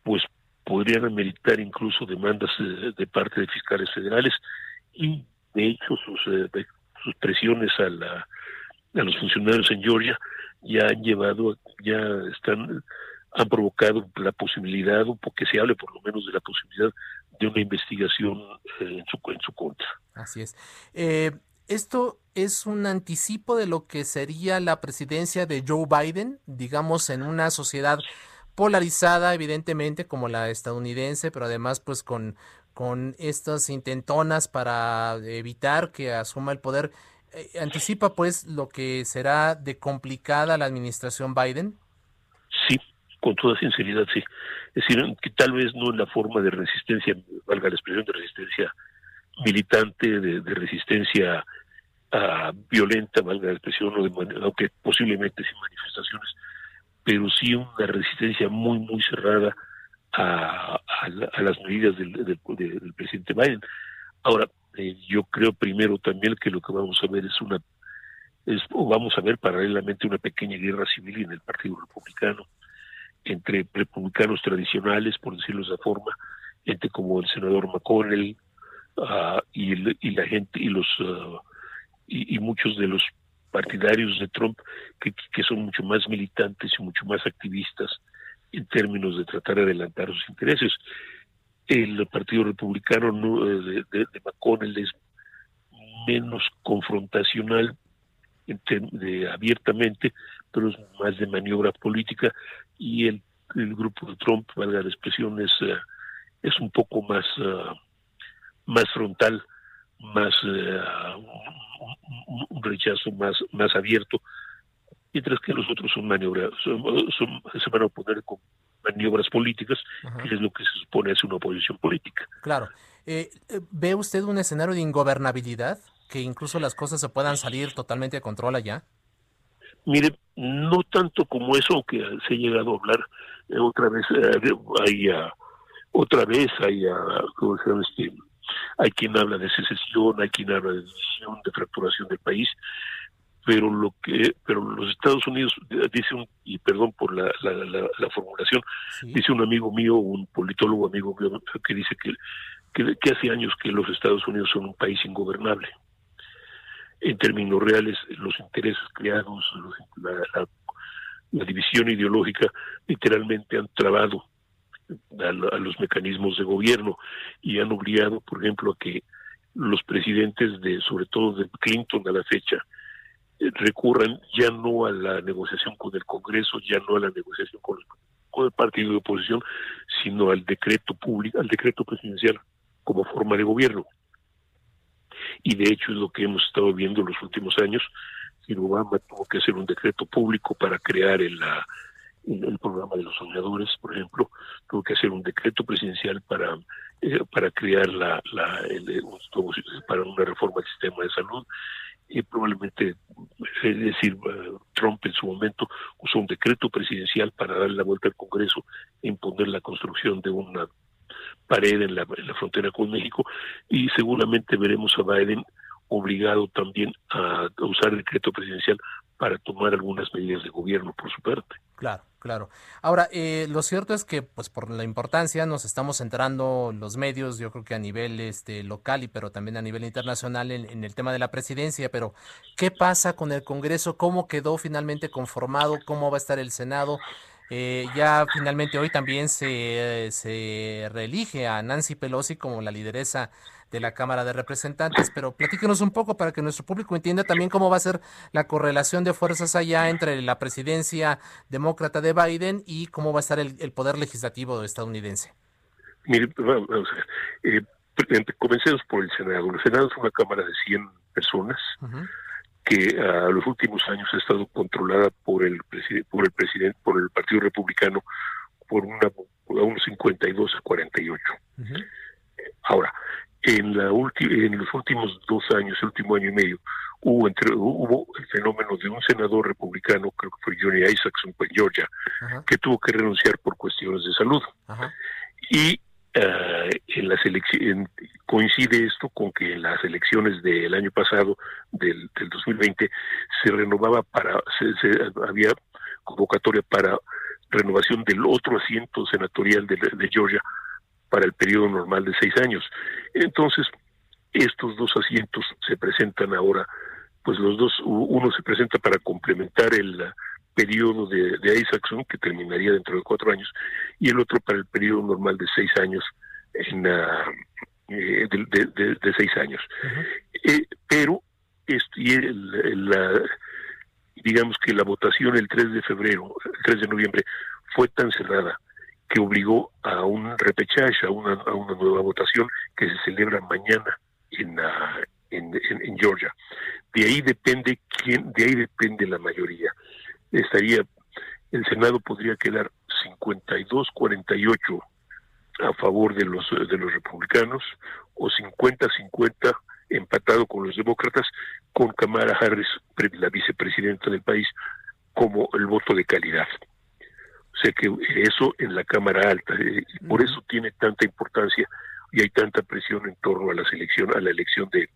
G: pues podrían ameritar incluso demandas eh, de parte de fiscales federales y de hecho sus, eh, sus presiones a, la, a los funcionarios en Georgia ya han llevado, ya están, han provocado la posibilidad, o que se hable por lo menos de la posibilidad de una investigación eh, en, su, en su contra.
A: Así es. esto es un anticipo de lo que sería la presidencia de Joe Biden, digamos, en una sociedad polarizada, evidentemente, como la estadounidense, pero además, pues con, con estas intentonas para evitar que asuma el poder. Eh, ¿Anticipa, pues, lo que será de complicada la administración Biden?
G: Sí, con toda sinceridad, sí. Es decir, que tal vez no en la forma de resistencia, valga la expresión de resistencia militante, de, resistencia uh, violenta, valga la expresión, aunque posiblemente sin manifestaciones, pero sí una resistencia muy, muy cerrada a, a, las medidas del, del, presidente Biden. Ahora, eh, yo creo primero también que lo que vamos a ver es una, es, o vamos a ver paralelamente una pequeña guerra civil en el Partido Republicano, entre republicanos tradicionales, por decirlo de esa forma, gente como el senador McConnell uh, y, y, la gente y los uh, y, muchos de los partidarios de Trump que, que son mucho más militantes y mucho más activistas en términos de tratar de adelantar sus intereses. El Partido Republicano eh, de, de, McConnell es menos confrontacional de, abiertamente, pero es más de maniobra política y el, grupo de Trump, valga la expresión, es, eh, es un poco más, uh, más frontal más eh, un, rechazo más más abierto mientras que los otros son maniobras son, se van a oponer con maniobras políticas que es lo que se supone es una oposición política.
A: Claro. Eh, eh, ve usted un escenario de ingobernabilidad que incluso las cosas se puedan salir totalmente de control allá
G: mire no tanto como eso aunque se ha llegado a hablar otra vez hay otra vez hay ¿cómo se llama este? Hay quien habla de secesión, hay quien habla de división, de fracturación del país, pero lo que pero los Estados Unidos dice un y perdón por la, la, formulación dice un amigo mío un politólogo amigo mío que dice que, que, hace años que los Estados Unidos son un país ingobernable. En términos reales los intereses creados la, la, división ideológica literalmente han trabado a, los mecanismos de gobierno y han obligado por ejemplo a que los presidentes de sobre todo de Clinton a la fecha recurran ya no a la negociación con el Congreso, ya no a la negociación con, el partido de oposición, sino al decreto público, al decreto presidencial como forma de gobierno. Y de hecho es lo que hemos estado viendo en los últimos años. Obama tuvo que hacer un decreto público para crear el, el, programa de los soñadores, por ejemplo, tuvo que hacer un decreto presidencial para eh, para crear la, la para una reforma del sistema de salud. Y probablemente, es decir, eh, Trump en su momento usó un decreto presidencial para darle la vuelta al Congreso e imponer la construcción de una pared en la, frontera con México. Y seguramente veremos a Biden obligado también a usar el decreto presidencial para tomar algunas medidas de gobierno por su parte.
A: Claro, claro. Ahora, eh, lo cierto es que, pues por la importancia, nos estamos centrando los medios, yo creo que a nivel este, local y pero también a nivel internacional en, el tema de la presidencia, pero ¿qué pasa con el Congreso? ¿Cómo quedó finalmente conformado? ¿Cómo va a estar el Senado? Eh, ya finalmente hoy también se, se reelige a Nancy Pelosi como la lideresa de la Cámara de Representantes, pero platíquenos un poco para que nuestro público entienda también cómo va a ser la correlación de fuerzas allá entre la presidencia demócrata de Biden y cómo va a estar el, poder legislativo estadounidense.
G: Mire, vamos a eh, comencemos por el Senado. El Senado es una Cámara de 100 personas. Que a los últimos años ha estado controlada por el por el presidente por el Partido Republicano por una a unos 52 a 48. Ahora, en, la en los últimos dos años, el último año y medio, hubo, entre, hubo el fenómeno de un senador republicano, creo que fue Johnny Isaacson, en Georgia, que tuvo que renunciar por cuestiones de salud. Y uh, en las elecciones coincide esto con que en las elecciones del año pasado, del, del 2020, se renovaba para, se, había convocatoria para renovación del otro asiento senatorial de Georgia para el periodo normal de seis años. Entonces, estos dos asientos se presentan ahora, pues los dos, uno se presenta para complementar el periodo de, de Isaacson, que terminaría dentro de cuatro años, y el otro para el periodo normal de seis años, en, uh, de, de, seis años. Eh, pero, y el, la, digamos que la votación el 3 de febrero, el 3 de noviembre, fue tan cerrada que obligó a un repechaje, a una, a una nueva votación que se celebra mañana en, en, en, Georgia. De ahí depende quién, de ahí depende la mayoría. Estaría, el Senado podría quedar 52-48 a favor de los de los republicanos o 50-50 empatado con los demócratas con Kamala Harris, la vicepresidenta del país, como el voto de calidad. O sea que eso en la Cámara Alta, eh, por eso tiene tanta importancia y hay tanta presión en torno a la selección, a la elección de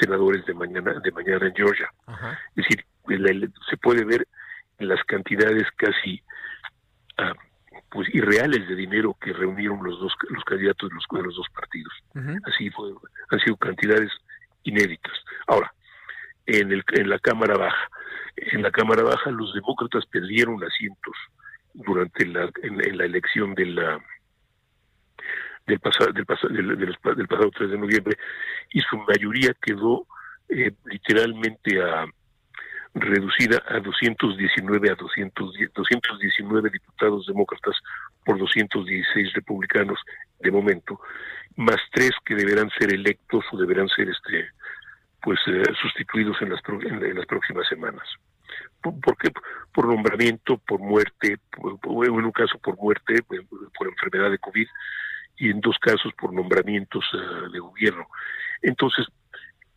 G: senadores de mañana, de mañana en Georgia. Es decir, se puede ver en las cantidades casi ah, pues irreales de dinero que reunieron los dos los candidatos de los, de los dos partidos. Así fue, han sido cantidades inéditas. Ahora, en el en la Cámara Baja, en la Cámara Baja los demócratas perdieron asientos durante la, en, la elección de la, del, pasado, del, del, pasado 3 de noviembre y su mayoría quedó eh, literalmente a, reducida a 219 a 210, 219 diputados demócratas por 216 republicanos de momento, más tres que deberán ser electos o deberán ser este pues eh, sustituidos en las, en las próximas semanas. ¿Por, qué? Por nombramiento, por muerte, en un caso por muerte, por enfermedad de COVID, y en dos casos por nombramientos eh, de gobierno. Entonces,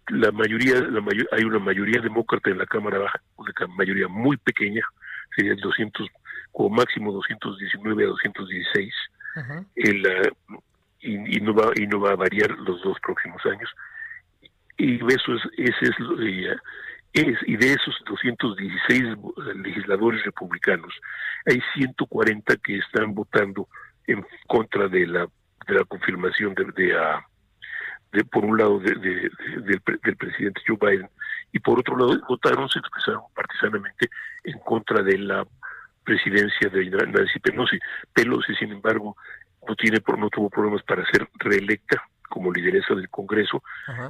G: la mayoría, la mayor, hay una mayoría demócrata en la Cámara Baja, una mayoría muy pequeña, serían 200, como máximo 219 a 216, y, no va, y no va a variar los dos próximos años. Y eso es, ese es, eh, es, y de esos 216 legisladores republicanos, hay 140 que están votando en contra de la, de la confirmación de, de, ah, por un lado de, del, del, presidente Joe Biden y por otro lado votaron, se expresaron partisanamente en contra de la presidencia de Nancy Pelosi. Pelosi, sin embargo, no tiene no tuvo problemas para ser reelecta como lideresa del Congreso.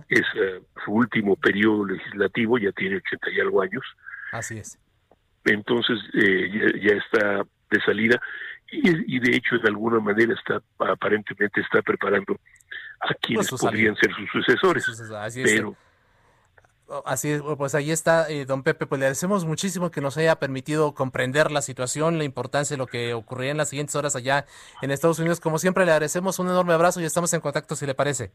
G: Es eh, su último periodo legislativo, ya tiene ochenta y algo años.
A: Así es.
G: Entonces eh, ya, está de salida y, de hecho de alguna manera está aparentemente está preparando a pues podrían ser sus sucesores. Así pero
A: Así es, pues ahí está, eh, don Pepe, pues le agradecemos muchísimo que nos haya permitido comprender la situación, la importancia de lo que ocurriría en las siguientes horas allá en Estados Unidos. Como siempre, le agradecemos un enorme abrazo y estamos en contacto si le parece.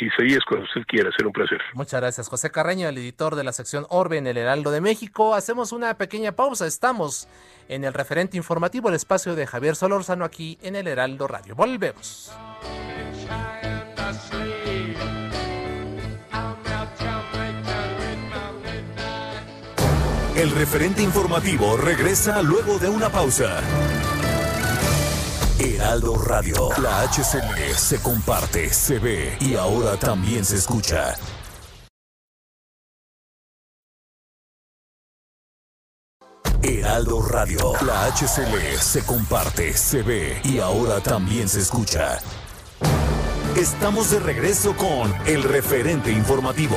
G: Isaías, cuando usted quiera, será un placer.
A: Muchas gracias. José Carreño, el editor de la sección Orbe en el Heraldo de México. Hacemos una pequeña pausa. Estamos en el referente informativo, el espacio de Javier Solórzano aquí en el Heraldo Radio. Volvemos.
B: El referente informativo regresa luego de una pausa. Heraldo Radio, la HCL se comparte, se ve y ahora también se escucha. Heraldo Radio, la HCL se comparte, se ve y ahora también se escucha. Estamos de regreso con el referente informativo.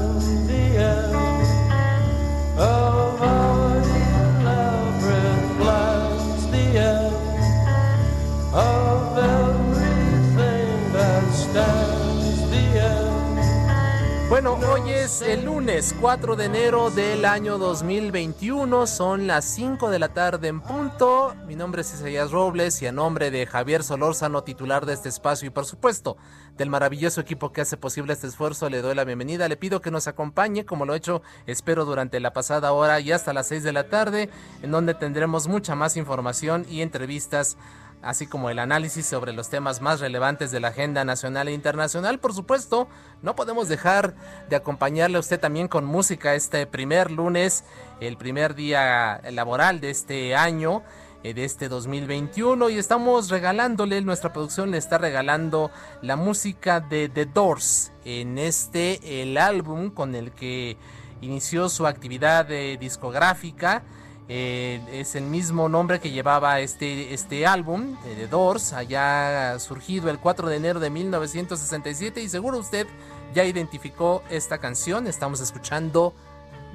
A: Bueno, hoy es el lunes 4 de enero del año 2021, son las 5 de la tarde en punto. Mi nombre es Isaías Robles y a nombre de Javier Solórzano, titular de este espacio y por supuesto del maravilloso equipo que hace posible este esfuerzo, le doy la bienvenida. Le pido que nos acompañe, como lo he hecho, espero durante la pasada hora y hasta las 6 de la tarde, en donde tendremos mucha más información y entrevistas así como el análisis sobre los temas más relevantes de la agenda nacional e internacional. Por supuesto, no podemos dejar de acompañarle a usted también con música este primer lunes, el primer día laboral de este año eh, de este 2021 y estamos regalándole, nuestra producción le está regalando la música de The Doors en este, el álbum con el que inició su actividad eh, discográfica eh, es el mismo nombre que llevaba este, este álbum de The Doors, allá surgido el 4 de enero de 1967 y seguro usted ya identificó esta canción, estamos escuchando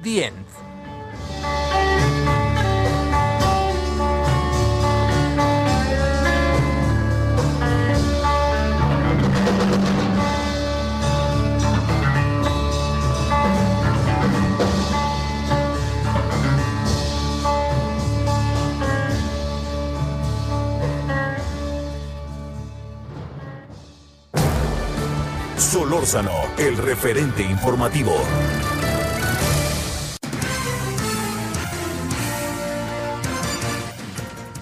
A: The End.
B: Solórzano, el referente informativo.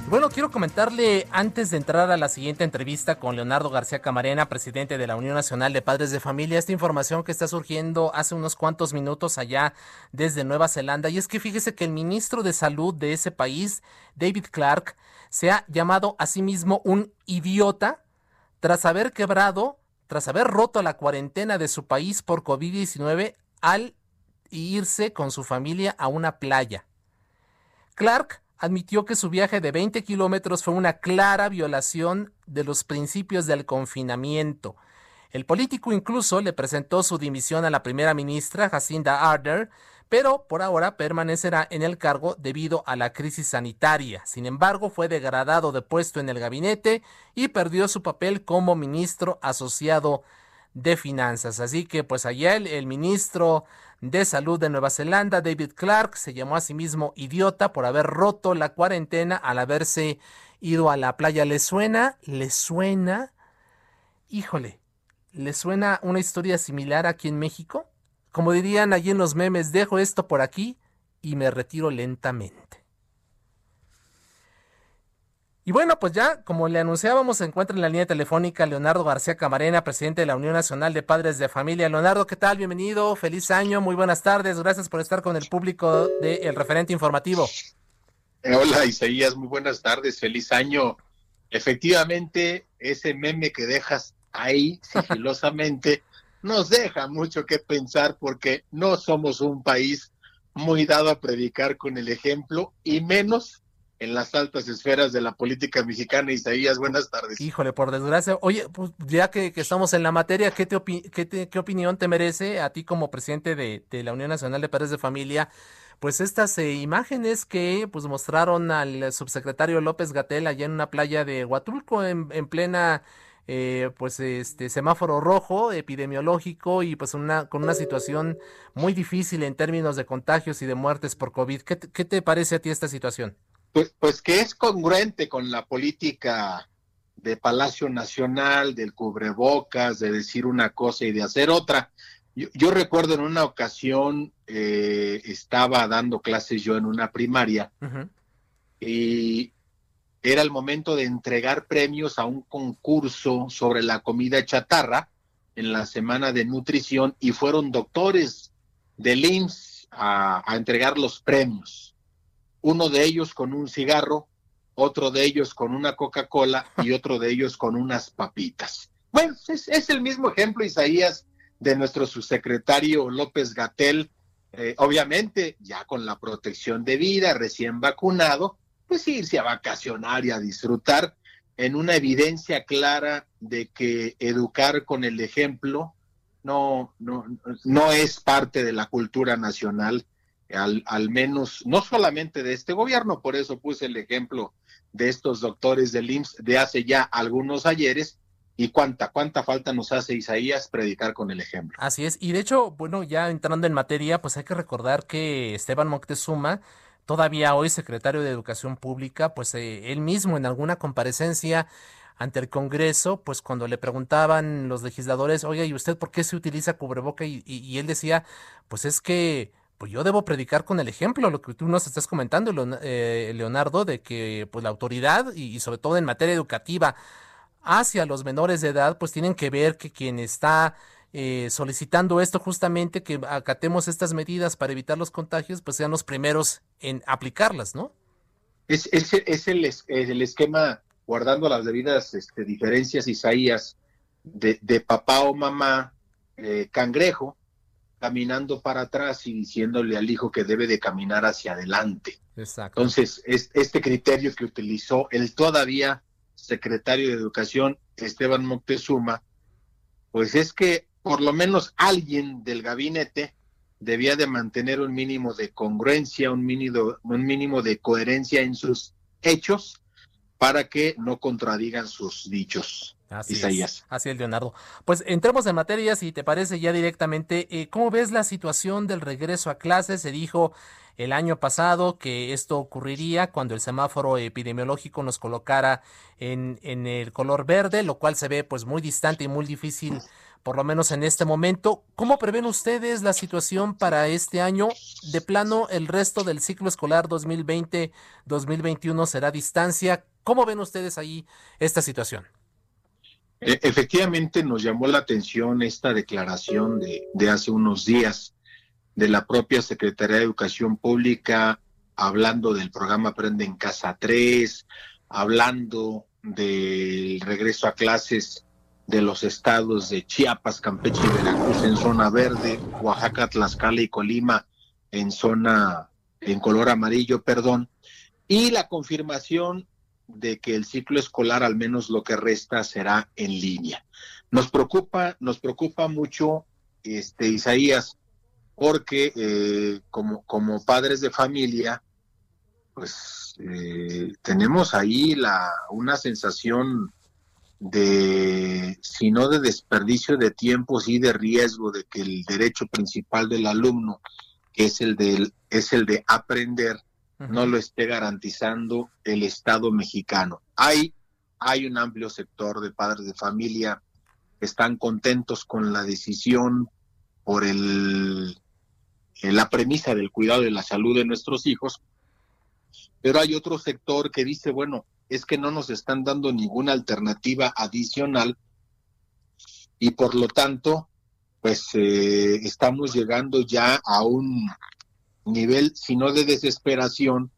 A: Bueno, quiero comentarle antes de entrar a la siguiente entrevista con Leonardo García Camarena, presidente de la Unión Nacional de Padres de Familia, esta información que está surgiendo hace unos cuantos minutos allá desde Nueva Zelanda. Y es que fíjese que el ministro de Salud de ese país, David Clark, se ha llamado a sí mismo un idiota tras haber quebrado tras haber roto la cuarentena de su país por COVID-19 al irse con su familia a una playa. Clark admitió que su viaje de 20 kilómetros fue una clara violación de los principios del confinamiento. El político incluso le presentó su dimisión a la primera ministra Jacinda Ardern pero por ahora permanecerá en el cargo debido a la crisis sanitaria. Sin embargo, fue degradado de puesto en el gabinete y perdió su papel como ministro asociado de Finanzas. Así que pues allá el, ministro de Salud de Nueva Zelanda, David Clark, se llamó a sí mismo idiota por haber roto la cuarentena al haberse ido a la playa. ¿Le suena? ¿Le suena? Híjole, ¿le suena una historia similar aquí en México? Como dirían allí en los memes, dejo esto por aquí y me retiro lentamente. Y bueno, pues ya, como le anunciábamos, se encuentra en la línea telefónica Leonardo García Camarena, presidente de la Unión Nacional de Padres de Familia. Leonardo, ¿qué tal? Bienvenido, feliz año, muy buenas tardes, gracias por estar con el público del referente informativo.
H: Eh, hola Isaías, muy buenas tardes, feliz año. Efectivamente, ese meme que dejas ahí sigilosamente nos deja mucho que pensar porque no somos un país muy dado a predicar con el ejemplo y menos en las altas esferas de la política mexicana. Isaías, buenas tardes.
A: Híjole, por desgracia. Oye, pues ya que, estamos en la materia, ¿qué, te qué, qué, opinión te merece a ti como presidente de, la Unión Nacional de Padres de Familia? Pues estas eh, imágenes que pues mostraron al subsecretario López Gatel allá en una playa de Huatulco en, en plena eh, pues este semáforo rojo epidemiológico y pues una con una situación muy difícil en términos de contagios y de muertes por COVID. ¿Qué, qué te parece a ti esta situación?
H: Pues, pues que es congruente con la política de Palacio Nacional, del cubrebocas, de decir una cosa y de hacer otra. Yo, recuerdo en una ocasión eh, estaba dando clases yo en una primaria y era el momento de entregar premios a un concurso sobre la comida chatarra en la semana de nutrición y fueron doctores del IMSS a entregar los premios uno de ellos con un cigarro, otro de ellos con una Coca-Cola y otro de ellos con unas papitas. Bueno, es, el mismo ejemplo, Isaías, de nuestro subsecretario López Gatel, eh, obviamente ya con la protección de vida, recién vacunado, pues irse a vacacionar y a disfrutar en una evidencia clara de que educar con el ejemplo no, no, no es parte de la cultura nacional al, al, menos, no solamente de este gobierno, por eso puse el ejemplo de estos doctores del IMSS de hace ya algunos ayeres, y cuánta, cuánta falta nos hace Isaías predicar con el ejemplo.
A: Así es, y de hecho, bueno, ya entrando en materia, pues hay que recordar que Esteban Moctezuma, todavía hoy secretario de Educación Pública, pues eh, él mismo en alguna comparecencia ante el Congreso, pues cuando le preguntaban los legisladores, oye, ¿y usted por qué se utiliza cubreboca? y él decía, pues es que pues yo debo predicar con el ejemplo, lo que tú nos estás comentando, eh, Leonardo, de que pues la autoridad y, sobre todo en materia educativa hacia los menores de edad, pues tienen que ver que quien está eh, solicitando esto justamente, que acatemos estas medidas para evitar los contagios, pues sean los primeros en aplicarlas, ¿no?
H: Es, es, es el, el, esquema, guardando las debidas este, diferencias, Isaías, de, de papá o mamá eh, cangrejo, caminando para atrás y diciéndole al hijo que debe de caminar hacia adelante. Exacto. Entonces, este criterio que utilizó el todavía secretario de Educación, Esteban Moctezuma, pues es que por lo menos alguien del gabinete debía de mantener un mínimo de congruencia, un mínimo, un mínimo de coherencia en sus hechos para que no contradigan sus dichos.
A: Así Es, así es, Leonardo. Pues entremos en materia, si te parece ya directamente, eh, ¿cómo ves la situación del regreso a clases? Se dijo el año pasado que esto ocurriría cuando el semáforo epidemiológico nos colocara en, en el color verde, lo cual se ve pues muy distante y muy difícil, por lo menos en este momento. ¿Cómo prevén ustedes la situación para este año? De plano, el resto del ciclo escolar 2020-2021 será distancia. ¿Cómo ven ustedes ahí esta situación?
H: E, efectivamente nos llamó la atención esta declaración de, de hace unos días de la propia Secretaría de Educación Pública hablando del programa Aprende en Casa 3, hablando del regreso a clases de los estados de Chiapas, Campeche y Veracruz en zona verde, Oaxaca, Tlaxcala y Colima en zona en color amarillo, perdón, y la confirmación de que el ciclo escolar, al menos lo que resta, será en línea. Nos preocupa, nos preocupa mucho, este, Isaías, porque eh, como, como padres de familia, pues eh, tenemos ahí la, una sensación de, si no de desperdicio de tiempo, sí de riesgo de que el derecho principal del alumno, que es el de, es el de aprender, no lo esté garantizando el Estado mexicano. Hay, hay un amplio sector de padres de familia que están contentos con la decisión por el, la premisa del cuidado de la salud de nuestros hijos, pero hay otro sector que dice, bueno, es que no nos están dando ninguna alternativa adicional y por lo tanto, pues eh, estamos llegando ya a un nivel, si no de desesperación,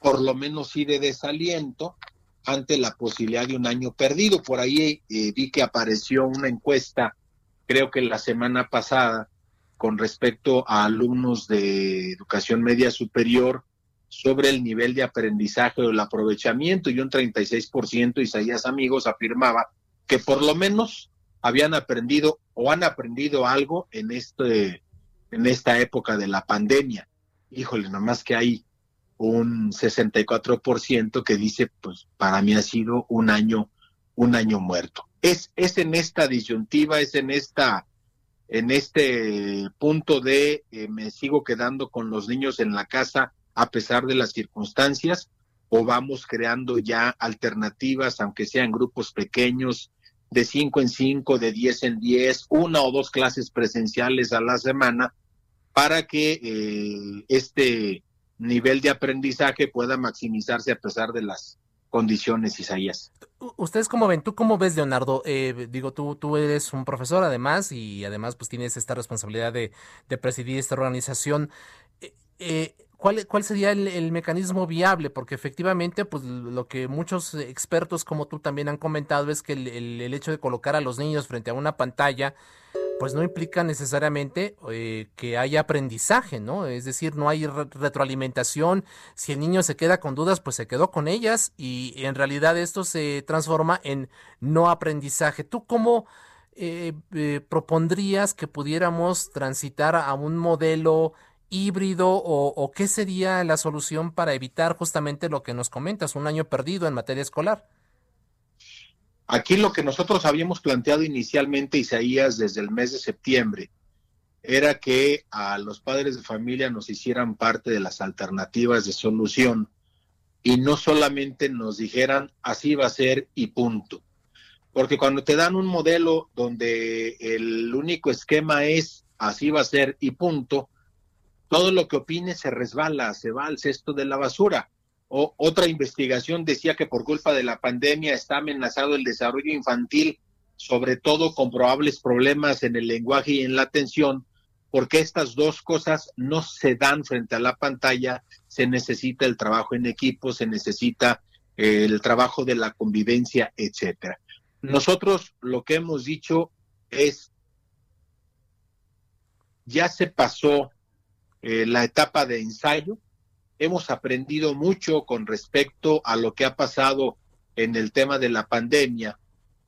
H: por lo menos sí de desaliento ante la posibilidad de un año perdido. Por ahí eh, vi que apareció una encuesta, creo que la semana pasada, con respecto a alumnos de educación media superior sobre el nivel de aprendizaje o el aprovechamiento y un 36% Isaías Amigos afirmaba que por lo menos habían aprendido o han aprendido algo en este en esta época de la pandemia. Híjole, nomás que hay un 64% que dice, pues para mí ha sido un año un año muerto. Es es en esta disyuntiva, es en esta en este punto de eh, me sigo quedando con los niños en la casa a pesar de las circunstancias o vamos creando ya alternativas, aunque sean grupos pequeños, de cinco en cinco, de diez en diez, una o dos clases presenciales a la semana, para que eh, este nivel de aprendizaje pueda maximizarse a pesar de las condiciones, Isaías.
A: ¿Ustedes cómo ven? ¿Tú cómo ves, Leonardo? Eh, digo, tú, tú eres un profesor además y además pues tienes esta responsabilidad de, de presidir esta organización. Eh, eh ¿Cuál, ¿Cuál sería el, mecanismo viable? Porque efectivamente, pues lo que muchos expertos como tú también han comentado es que el, el, hecho de colocar a los niños frente a una pantalla, pues no implica necesariamente eh, que haya aprendizaje, ¿no? Es decir, no hay retroalimentación. Si el niño se queda con dudas, pues se quedó con ellas y en realidad esto se transforma en no aprendizaje. ¿Tú cómo eh, eh, propondrías que pudiéramos transitar a un modelo híbrido o, qué sería la solución para evitar justamente lo que nos comentas, un año perdido en materia escolar?
H: Aquí lo que nosotros habíamos planteado inicialmente, Isaías, desde el mes de septiembre, era que a los padres de familia nos hicieran parte de las alternativas de solución y no solamente nos dijeran así va a ser y punto. Porque cuando te dan un modelo donde el único esquema es así va a ser y punto, todo lo que opine se resbala, se va al cesto de la basura. O, otra investigación decía que por culpa de la pandemia está amenazado el desarrollo infantil, sobre todo con probables problemas en el lenguaje y en la atención, porque estas dos cosas no se dan frente a la pantalla, se necesita el trabajo en equipo, se necesita eh, el trabajo de la convivencia, etcétera. Nosotros lo que hemos dicho es ya se pasó eh, la etapa de ensayo. Hemos aprendido mucho con respecto a lo que ha pasado en el tema de la pandemia.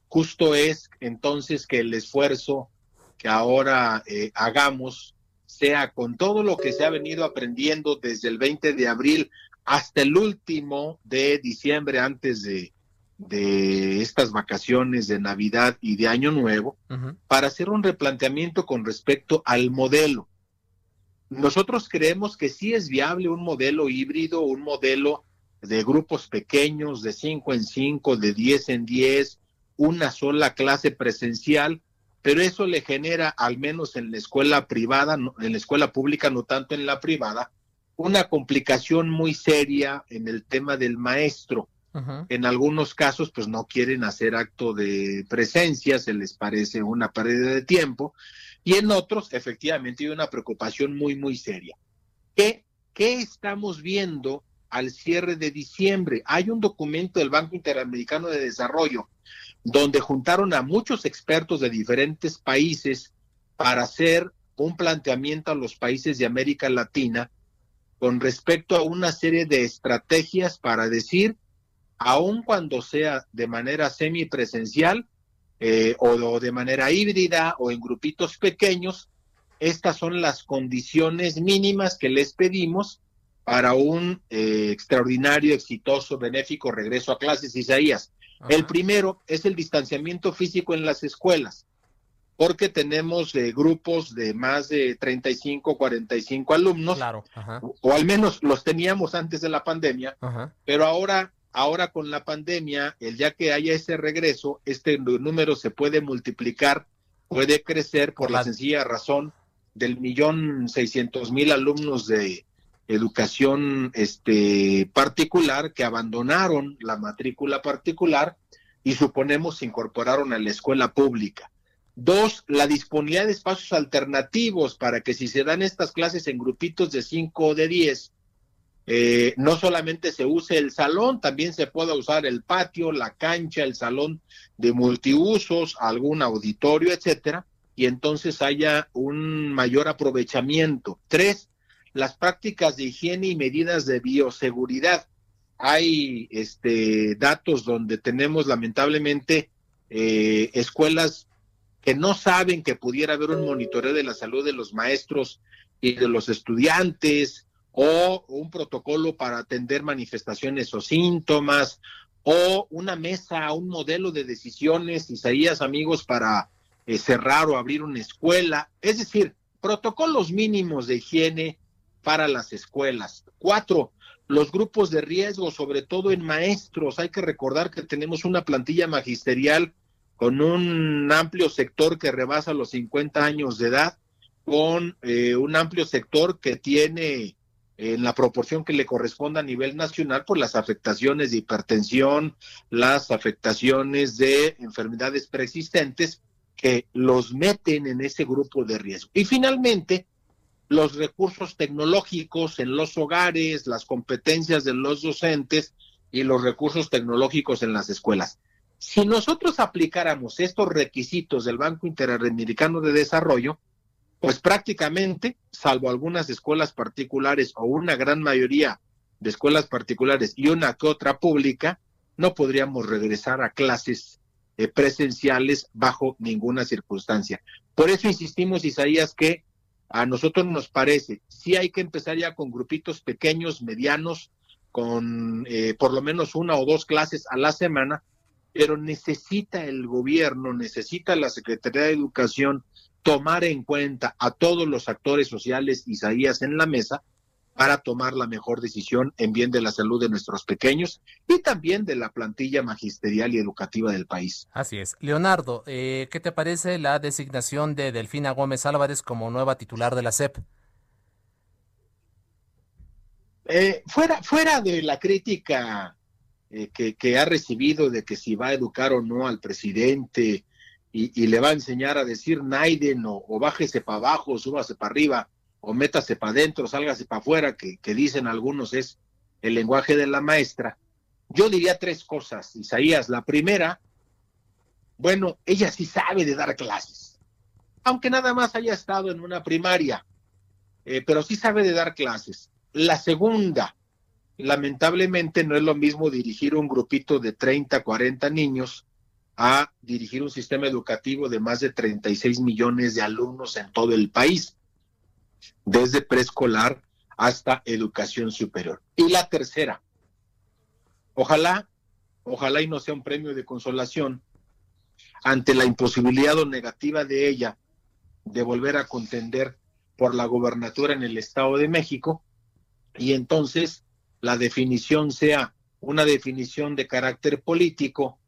H: Justo es entonces que el esfuerzo que ahora eh, hagamos sea con todo lo que se ha venido aprendiendo desde el 20 de abril hasta el último de diciembre antes de, de estas vacaciones de Navidad y de Año Nuevo, para hacer un replanteamiento con respecto al modelo. Nosotros creemos que sí es viable un modelo híbrido, un modelo de grupos pequeños, de 5 en 5, de 10 en 10, una sola clase presencial, pero eso le genera, al menos en la escuela privada, en la escuela pública, no tanto en la privada, una complicación muy seria en el tema del maestro. En algunos casos, pues no quieren hacer acto de presencia, se les parece una pérdida de tiempo, y en otros, efectivamente, hay una preocupación muy, muy seria. ¿Qué, ¿Qué estamos viendo al cierre de diciembre? Hay un documento del Banco Interamericano de Desarrollo donde juntaron a muchos expertos de diferentes países para hacer un planteamiento a los países de América Latina con respecto a una serie de estrategias para decir, aun cuando sea de manera semipresencial, eh, o, de manera híbrida o en grupitos pequeños, estas son las condiciones mínimas que les pedimos para un eh, extraordinario, exitoso, benéfico regreso a clases, Isaías. El primero es el distanciamiento físico en las escuelas, porque tenemos eh, grupos de más de 35, 45 alumnos,
A: Claro.
H: o al menos los teníamos antes de la pandemia, pero ahora, ahora con la pandemia, el día que haya ese regreso, este número se puede multiplicar, puede crecer por la sencilla razón del millón seiscientos mil alumnos de educación este particular que abandonaron la matrícula particular y suponemos se incorporaron a la escuela pública. Dos, la disponibilidad de espacios alternativos para que si se dan estas clases en grupitos de cinco o de diez, eh, no solamente se use el salón, también se pueda usar el patio, la cancha, el salón de multiusos, algún auditorio, etcétera, y entonces haya un mayor aprovechamiento. Tres, las prácticas de higiene y medidas de bioseguridad. Hay este datos donde tenemos lamentablemente eh, escuelas que no saben que pudiera haber un monitoreo de la salud de los maestros y de los estudiantes, o un protocolo para atender manifestaciones o síntomas, o una mesa, un modelo de decisiones, Isaías, amigos, para eh, cerrar o abrir una escuela. Es decir, protocolos mínimos de higiene para las escuelas. Cuatro, los grupos de riesgo, sobre todo en maestros. Hay que recordar que tenemos una plantilla magisterial con un amplio sector que rebasa los 50 años de edad, con eh, un amplio sector que tiene en la proporción que le corresponda a nivel nacional por las afectaciones de hipertensión, las afectaciones de enfermedades preexistentes que los meten en ese grupo de riesgo. Y finalmente, los recursos tecnológicos en los hogares, las competencias de los docentes y los recursos tecnológicos en las escuelas. Si nosotros aplicáramos estos requisitos del Banco Interamericano de Desarrollo, pues prácticamente, salvo algunas escuelas particulares o una gran mayoría de escuelas particulares y una que otra pública, no podríamos regresar a clases eh, presenciales bajo ninguna circunstancia. Por eso insistimos, Isaías, que a nosotros nos parece, sí hay que empezar ya con grupitos pequeños, medianos, con eh, por lo menos una o dos clases a la semana, pero necesita el gobierno, necesita la Secretaría de Educación tomar en cuenta a todos los actores sociales, Isaías, en la mesa, para tomar la mejor decisión en bien de la salud de nuestros pequeños y también de la plantilla magisterial y educativa del país.
A: Así es. Leonardo, eh, ¿qué te parece la designación de Delfina Gómez Álvarez como nueva titular de la SEP?
H: Eh, fuera, fuera de la crítica eh, que, que, ha recibido de que si va a educar o no al presidente y, le va a enseñar a decir Naiden o, o bájese para abajo, súbase para arriba o métase para adentro, sálgase para afuera, que, que dicen algunos es el lenguaje de la maestra. Yo diría tres cosas, Isaías. La primera, bueno, ella sí sabe de dar clases, aunque nada más haya estado en una primaria, eh, pero sí sabe de dar clases. La segunda, lamentablemente no es lo mismo dirigir un grupito de 30, 40 niños a dirigir un sistema educativo de más de 36 millones de alumnos en todo el país, desde preescolar hasta educación superior. Y la tercera, ojalá, ojalá y no sea un premio de consolación ante la imposibilidad o negativa de ella de volver a contender por la gobernatura en el Estado de México, y entonces la definición sea una definición de carácter político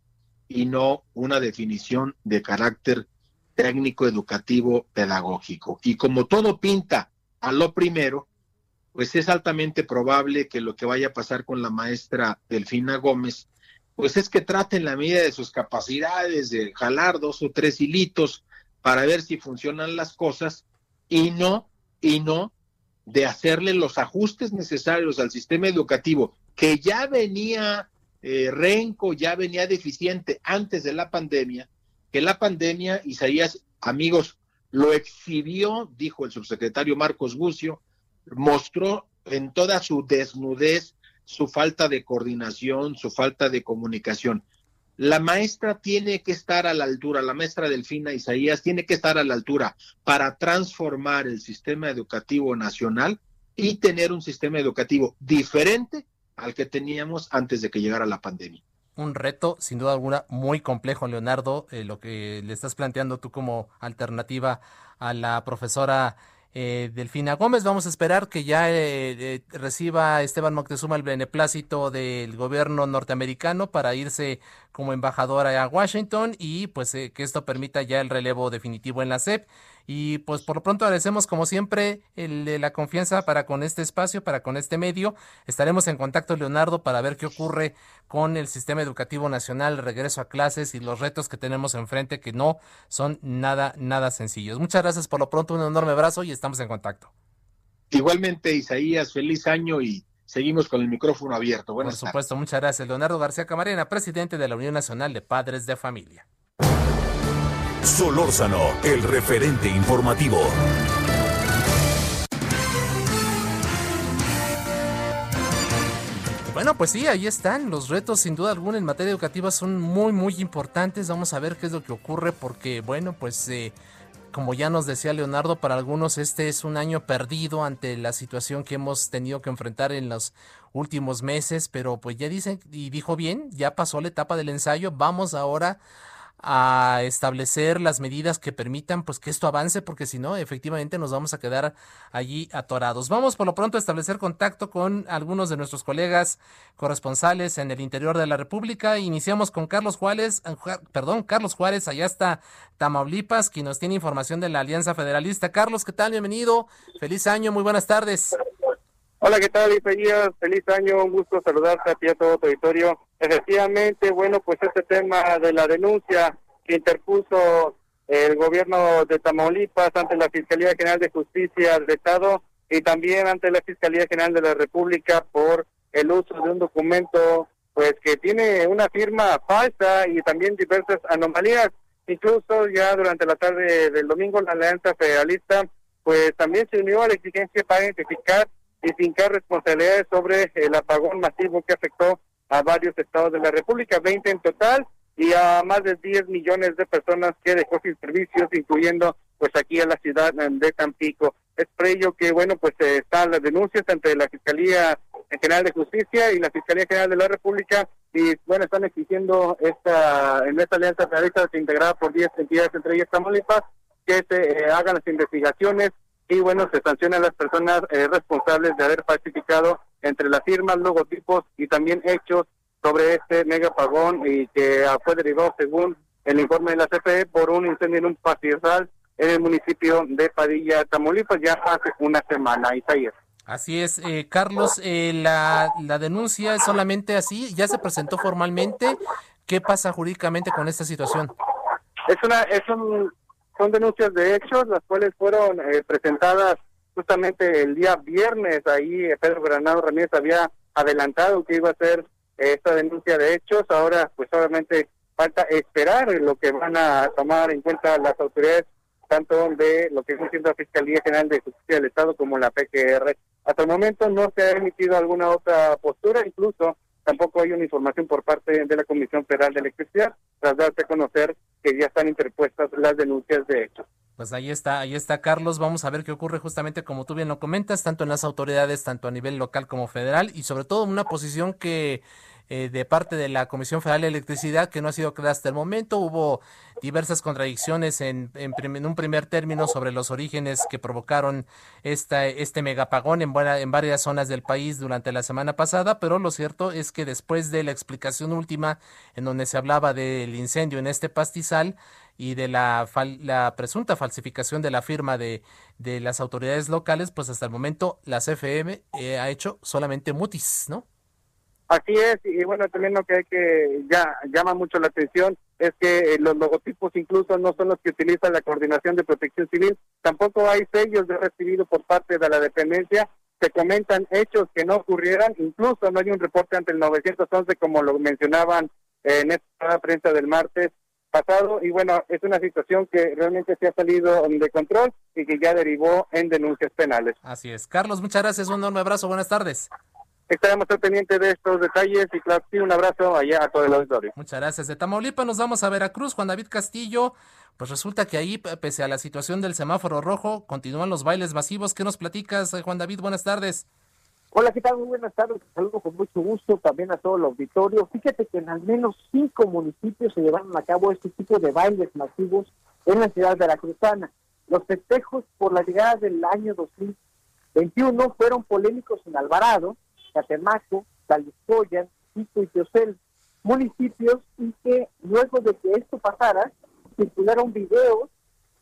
H: y no una definición de carácter técnico, educativo, pedagógico. Y como todo pinta a lo primero, pues es altamente probable que lo que vaya a pasar con la maestra Delfina Gómez, pues es que trate en la medida de sus capacidades de jalar dos o tres hilitos para ver si funcionan las cosas y no, y no de hacerle los ajustes necesarios al sistema educativo que ya venía eh, renco, ya venía deficiente antes de la pandemia, que la pandemia, Isaías, amigos, lo exhibió, dijo el subsecretario Marcos Bucio, mostró en toda su desnudez su falta de coordinación, su falta de comunicación. La maestra tiene que estar a la altura, la maestra Delfina Isaías tiene que estar a la altura para transformar el sistema educativo nacional y tener un sistema educativo diferente al que teníamos antes de que llegara la pandemia.
A: un reto, sin duda alguna, muy complejo, Leonardo, eh, lo que le estás planteando tú como alternativa a la profesora eh, Delfina Gómez. Vamos a esperar que ya eh, reciba Esteban Moctezuma el beneplácito del gobierno norteamericano para irse como embajadora a Washington y pues que esto permita ya el relevo definitivo en la SEP. Y pues por lo pronto agradecemos como siempre el, la confianza para con este espacio, para con este medio. Estaremos en contacto, Leonardo, para ver qué ocurre con el sistema educativo nacional, el regreso a clases y los retos que tenemos enfrente que no son nada, nada sencillos. Muchas gracias por lo pronto, un enorme abrazo y estamos en contacto.
H: Igualmente, Isaías, feliz año y seguimos con el micrófono abierto.
A: Por supuesto, muchas gracias. Leonardo García Camarena, presidente de la Unión Nacional de Padres de Familia.
B: Solórzano, el referente informativo.
A: Bueno, pues sí, ahí están. Los retos, sin duda alguna, en materia educativa son muy, muy importantes. Vamos a ver qué es lo que ocurre, porque, bueno, pues eh, como ya nos decía Leonardo, para algunos este es un año perdido ante la situación que hemos tenido que enfrentar en los últimos meses, pero pues ya dicen, y dijo bien, ya pasó la etapa del ensayo, vamos ahora a establecer las medidas que permitan pues que esto avance porque si no efectivamente nos vamos a quedar allí atorados. Vamos por lo pronto a establecer contacto con algunos de nuestros colegas corresponsales en el interior de la República. Iniciamos con Carlos Juárez, perdón, Carlos Juárez, allá está Tamaulipas, quien nos tiene información de la Alianza Federalista. Carlos, ¿qué tal? Bienvenido. Feliz año, muy buenas tardes.
I: Hola, ¿qué tal, Isaías? Feliz año, un gusto saludarte a ti a todo tu auditorio. Efectivamente, bueno, pues este tema de la denuncia que interpuso el gobierno de Tamaulipas ante la Fiscalía General de Justicia del Estado y también ante la Fiscalía General de la República por el uso de un documento pues que tiene una firma falsa y también diversas anomalías. Incluso ya durante la tarde del domingo la Alianza Federalista pues también se unió a la exigencia para identificar y fincar responsabilidades sobre el apagón masivo que afectó a varios estados de la República, 20 en total, y a más de 10 millones de personas que dejó sin servicios, incluyendo pues aquí a la ciudad de Tampico. Es por ello que, bueno, pues eh, están las denuncias entre la Fiscalía General de Justicia y la Fiscalía General de la República, y bueno, están exigiendo esta, en esta alianza federalista integrada por 10 entidades, entre ellas Tamaulipas, que se eh, hagan las investigaciones y bueno, se sancionan a las personas eh, responsables de haber falsificado entre las firmas, logotipos y también hechos sobre este megapagón y que fue derivado según el informe de la CFE por un incendio en un pastizal en el municipio de Padilla, Tamaulipas, ya hace una semana, Isaías.
A: Así es, eh, Carlos, eh, la, la denuncia es solamente así, ya se presentó formalmente. ¿Qué pasa jurídicamente con esta situación?
I: Es una es un son denuncias de hechos, las cuales fueron eh, presentadas justamente el día viernes. Ahí eh, Pedro Granado Ramírez había adelantado que iba a hacer eh, esta denuncia de hechos. Ahora, pues obviamente falta esperar lo que van a tomar en cuenta las autoridades, tanto de lo que es la Fiscalía General de Justicia del Estado como la PGR. Hasta el momento no se ha emitido alguna otra postura, incluso tampoco hay una información por parte de la Comisión Federal de Electricidad, tras darse a conocer que ya están interpuestas las denuncias de hecho.
A: Pues ahí está, ahí está Carlos. Vamos a ver qué ocurre justamente como tú bien lo comentas, tanto en las autoridades, tanto a nivel local como federal, y sobre todo una posición que eh, de parte de la Comisión Federal de Electricidad que no ha sido clara hasta el momento. Hubo diversas contradicciones en, en, un primer término sobre los orígenes que provocaron esta, este megapagón en, buena, en varias zonas del país durante la semana pasada, pero lo cierto es que después de la explicación última en donde se hablaba del incendio en este pastizal, y de la, la presunta falsificación de la firma de, de, las autoridades locales, pues hasta el momento la CFM eh, ha hecho solamente mutis, ¿no?
I: Así es, y bueno, también lo que hay que ya llama mucho la atención es que eh, los logotipos incluso no son los que utiliza la Coordinación de Protección Civil, tampoco hay sellos de recibido por parte de la dependencia, se comentan hechos que no ocurrieran, incluso no hay un reporte ante el 911 como lo mencionaban en esta prensa del martes pasado, y bueno, es una situación que realmente se ha salido de control y que ya derivó en denuncias penales.
A: Así es. Carlos, muchas gracias, un enorme abrazo, buenas tardes
I: estaremos al pendiente de estos detalles y claro, sí, un abrazo allá a todo el auditorio.
A: Muchas gracias. De Tamaulipas nos vamos a Veracruz, Juan David Castillo. Pues resulta que ahí, pese a la situación del semáforo rojo, continúan los bailes masivos. ¿Qué nos platicas, eh, Juan David? Buenas tardes.
J: Hola, ¿qué tal? Muy buenas tardes. Saludo con mucho gusto también a todo el auditorio. Fíjate que en al menos cinco municipios se llevaron a cabo este tipo de bailes masivos en la ciudad de veracruzana. Los festejos por la llegada del año 2021 fueron polémicos en Alvarado, Catemaco, Taliscoyan, Quito y Teocel, municipios y que luego de que esto pasara, circularon videos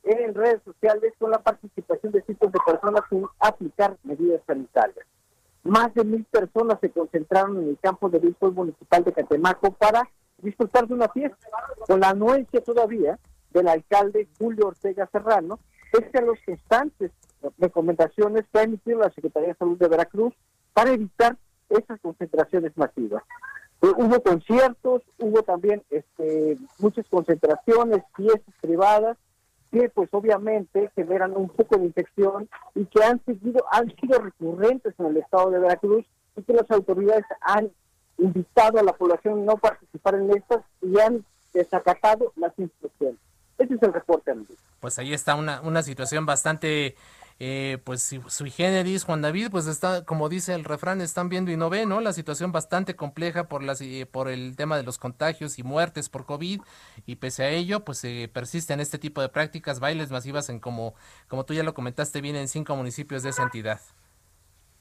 J: en redes sociales con la participación de cientos de personas sin aplicar medidas sanitarias. Más de mil personas se concentraron en el campo de béisbol municipal de Catemaco para disfrutar de una fiesta, con la anuencia todavía del alcalde Julio Ortega Serrano, pese a los constantes recomendaciones que ha emitido la Secretaría de Salud de Veracruz para evitar esas concentraciones masivas. Eh, hubo conciertos, hubo también este, muchas concentraciones, fiestas privadas, que pues obviamente generan un poco de infección y que han seguido, han sido recurrentes en el estado de Veracruz y que las autoridades han invitado a la población a no participar en estas y han desacatado las instrucciones. Ese es el reporte,
A: Pues ahí está una, una situación bastante eh, pues sui generis, Juan David, pues está, como dice el refrán, están viendo y no ven, ¿no? La situación bastante compleja por, las, eh, por el tema de los contagios y muertes por COVID, y pese a ello, pues eh, persisten este tipo de prácticas, bailes masivas en como, como tú ya lo comentaste bien, en cinco municipios de esa entidad.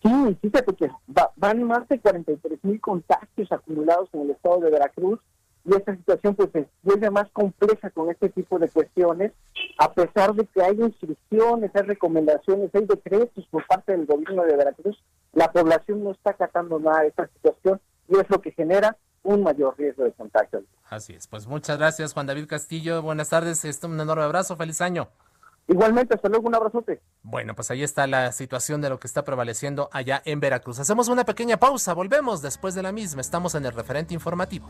J: Sí, fíjate que van más de 43 mil contagios acumulados en el estado de Veracruz, y esta situación pues se vuelve más compleja con este tipo de cuestiones, a pesar de que hay instrucciones, hay recomendaciones, hay decretos por parte del gobierno de Veracruz, la población no está acatando nada de esta situación y es lo que genera un mayor riesgo de contagio.
A: Así es, pues muchas gracias Juan David Castillo, buenas tardes, esto un enorme abrazo, feliz año.
J: Igualmente, hasta luego, un abrazote.
A: Bueno, pues ahí está la situación de lo que está prevaleciendo allá en Veracruz. Hacemos una pequeña pausa, volvemos después de la misma, estamos en el referente informativo.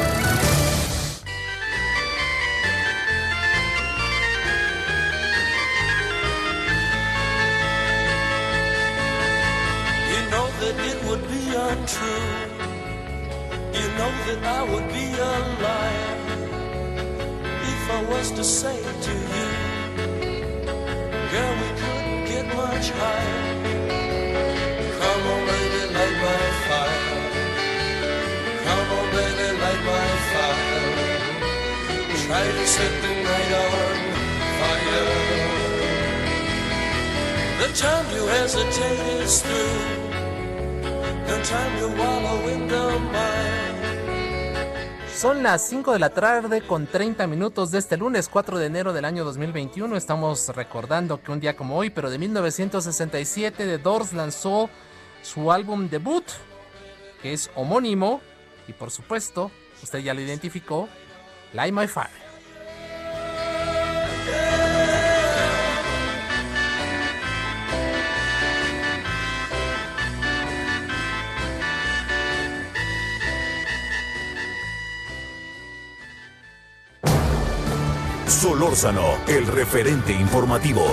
A: 5 de la tarde con 30 minutos de este lunes 4 de enero del año 2021. Estamos recordando que un día como hoy, pero de 1967, The Doors lanzó su álbum debut, que es homónimo, y por supuesto, usted ya lo identificó, Light My Fire.
B: Solórzano, el referente informativo.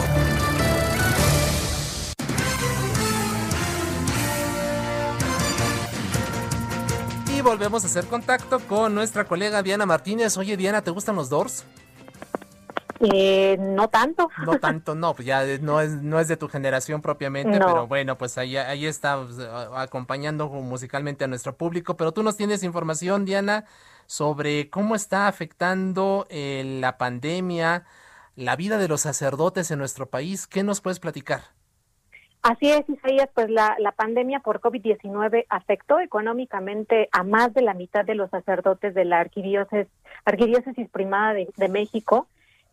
A: volvemos a hacer contacto con nuestra colega Diana Martínez. Oye, Diana, ¿te gustan los Doors?
D: Eh, no tanto.
A: No tanto, no, pues ya no es, no es de tu generación propiamente, pero bueno, pues ahí, ahí está pues, acompañando musicalmente a nuestro público. Pero tú nos tienes información, Diana, sobre cómo está afectando eh, la pandemia, la vida de los sacerdotes en nuestro país. ¿Qué nos puedes platicar?
D: Así es, Isaías, pues la, la pandemia por COVID-19 afectó económicamente a más de la mitad de los sacerdotes de la arquidiócesis, arquidiócesis primada de, México,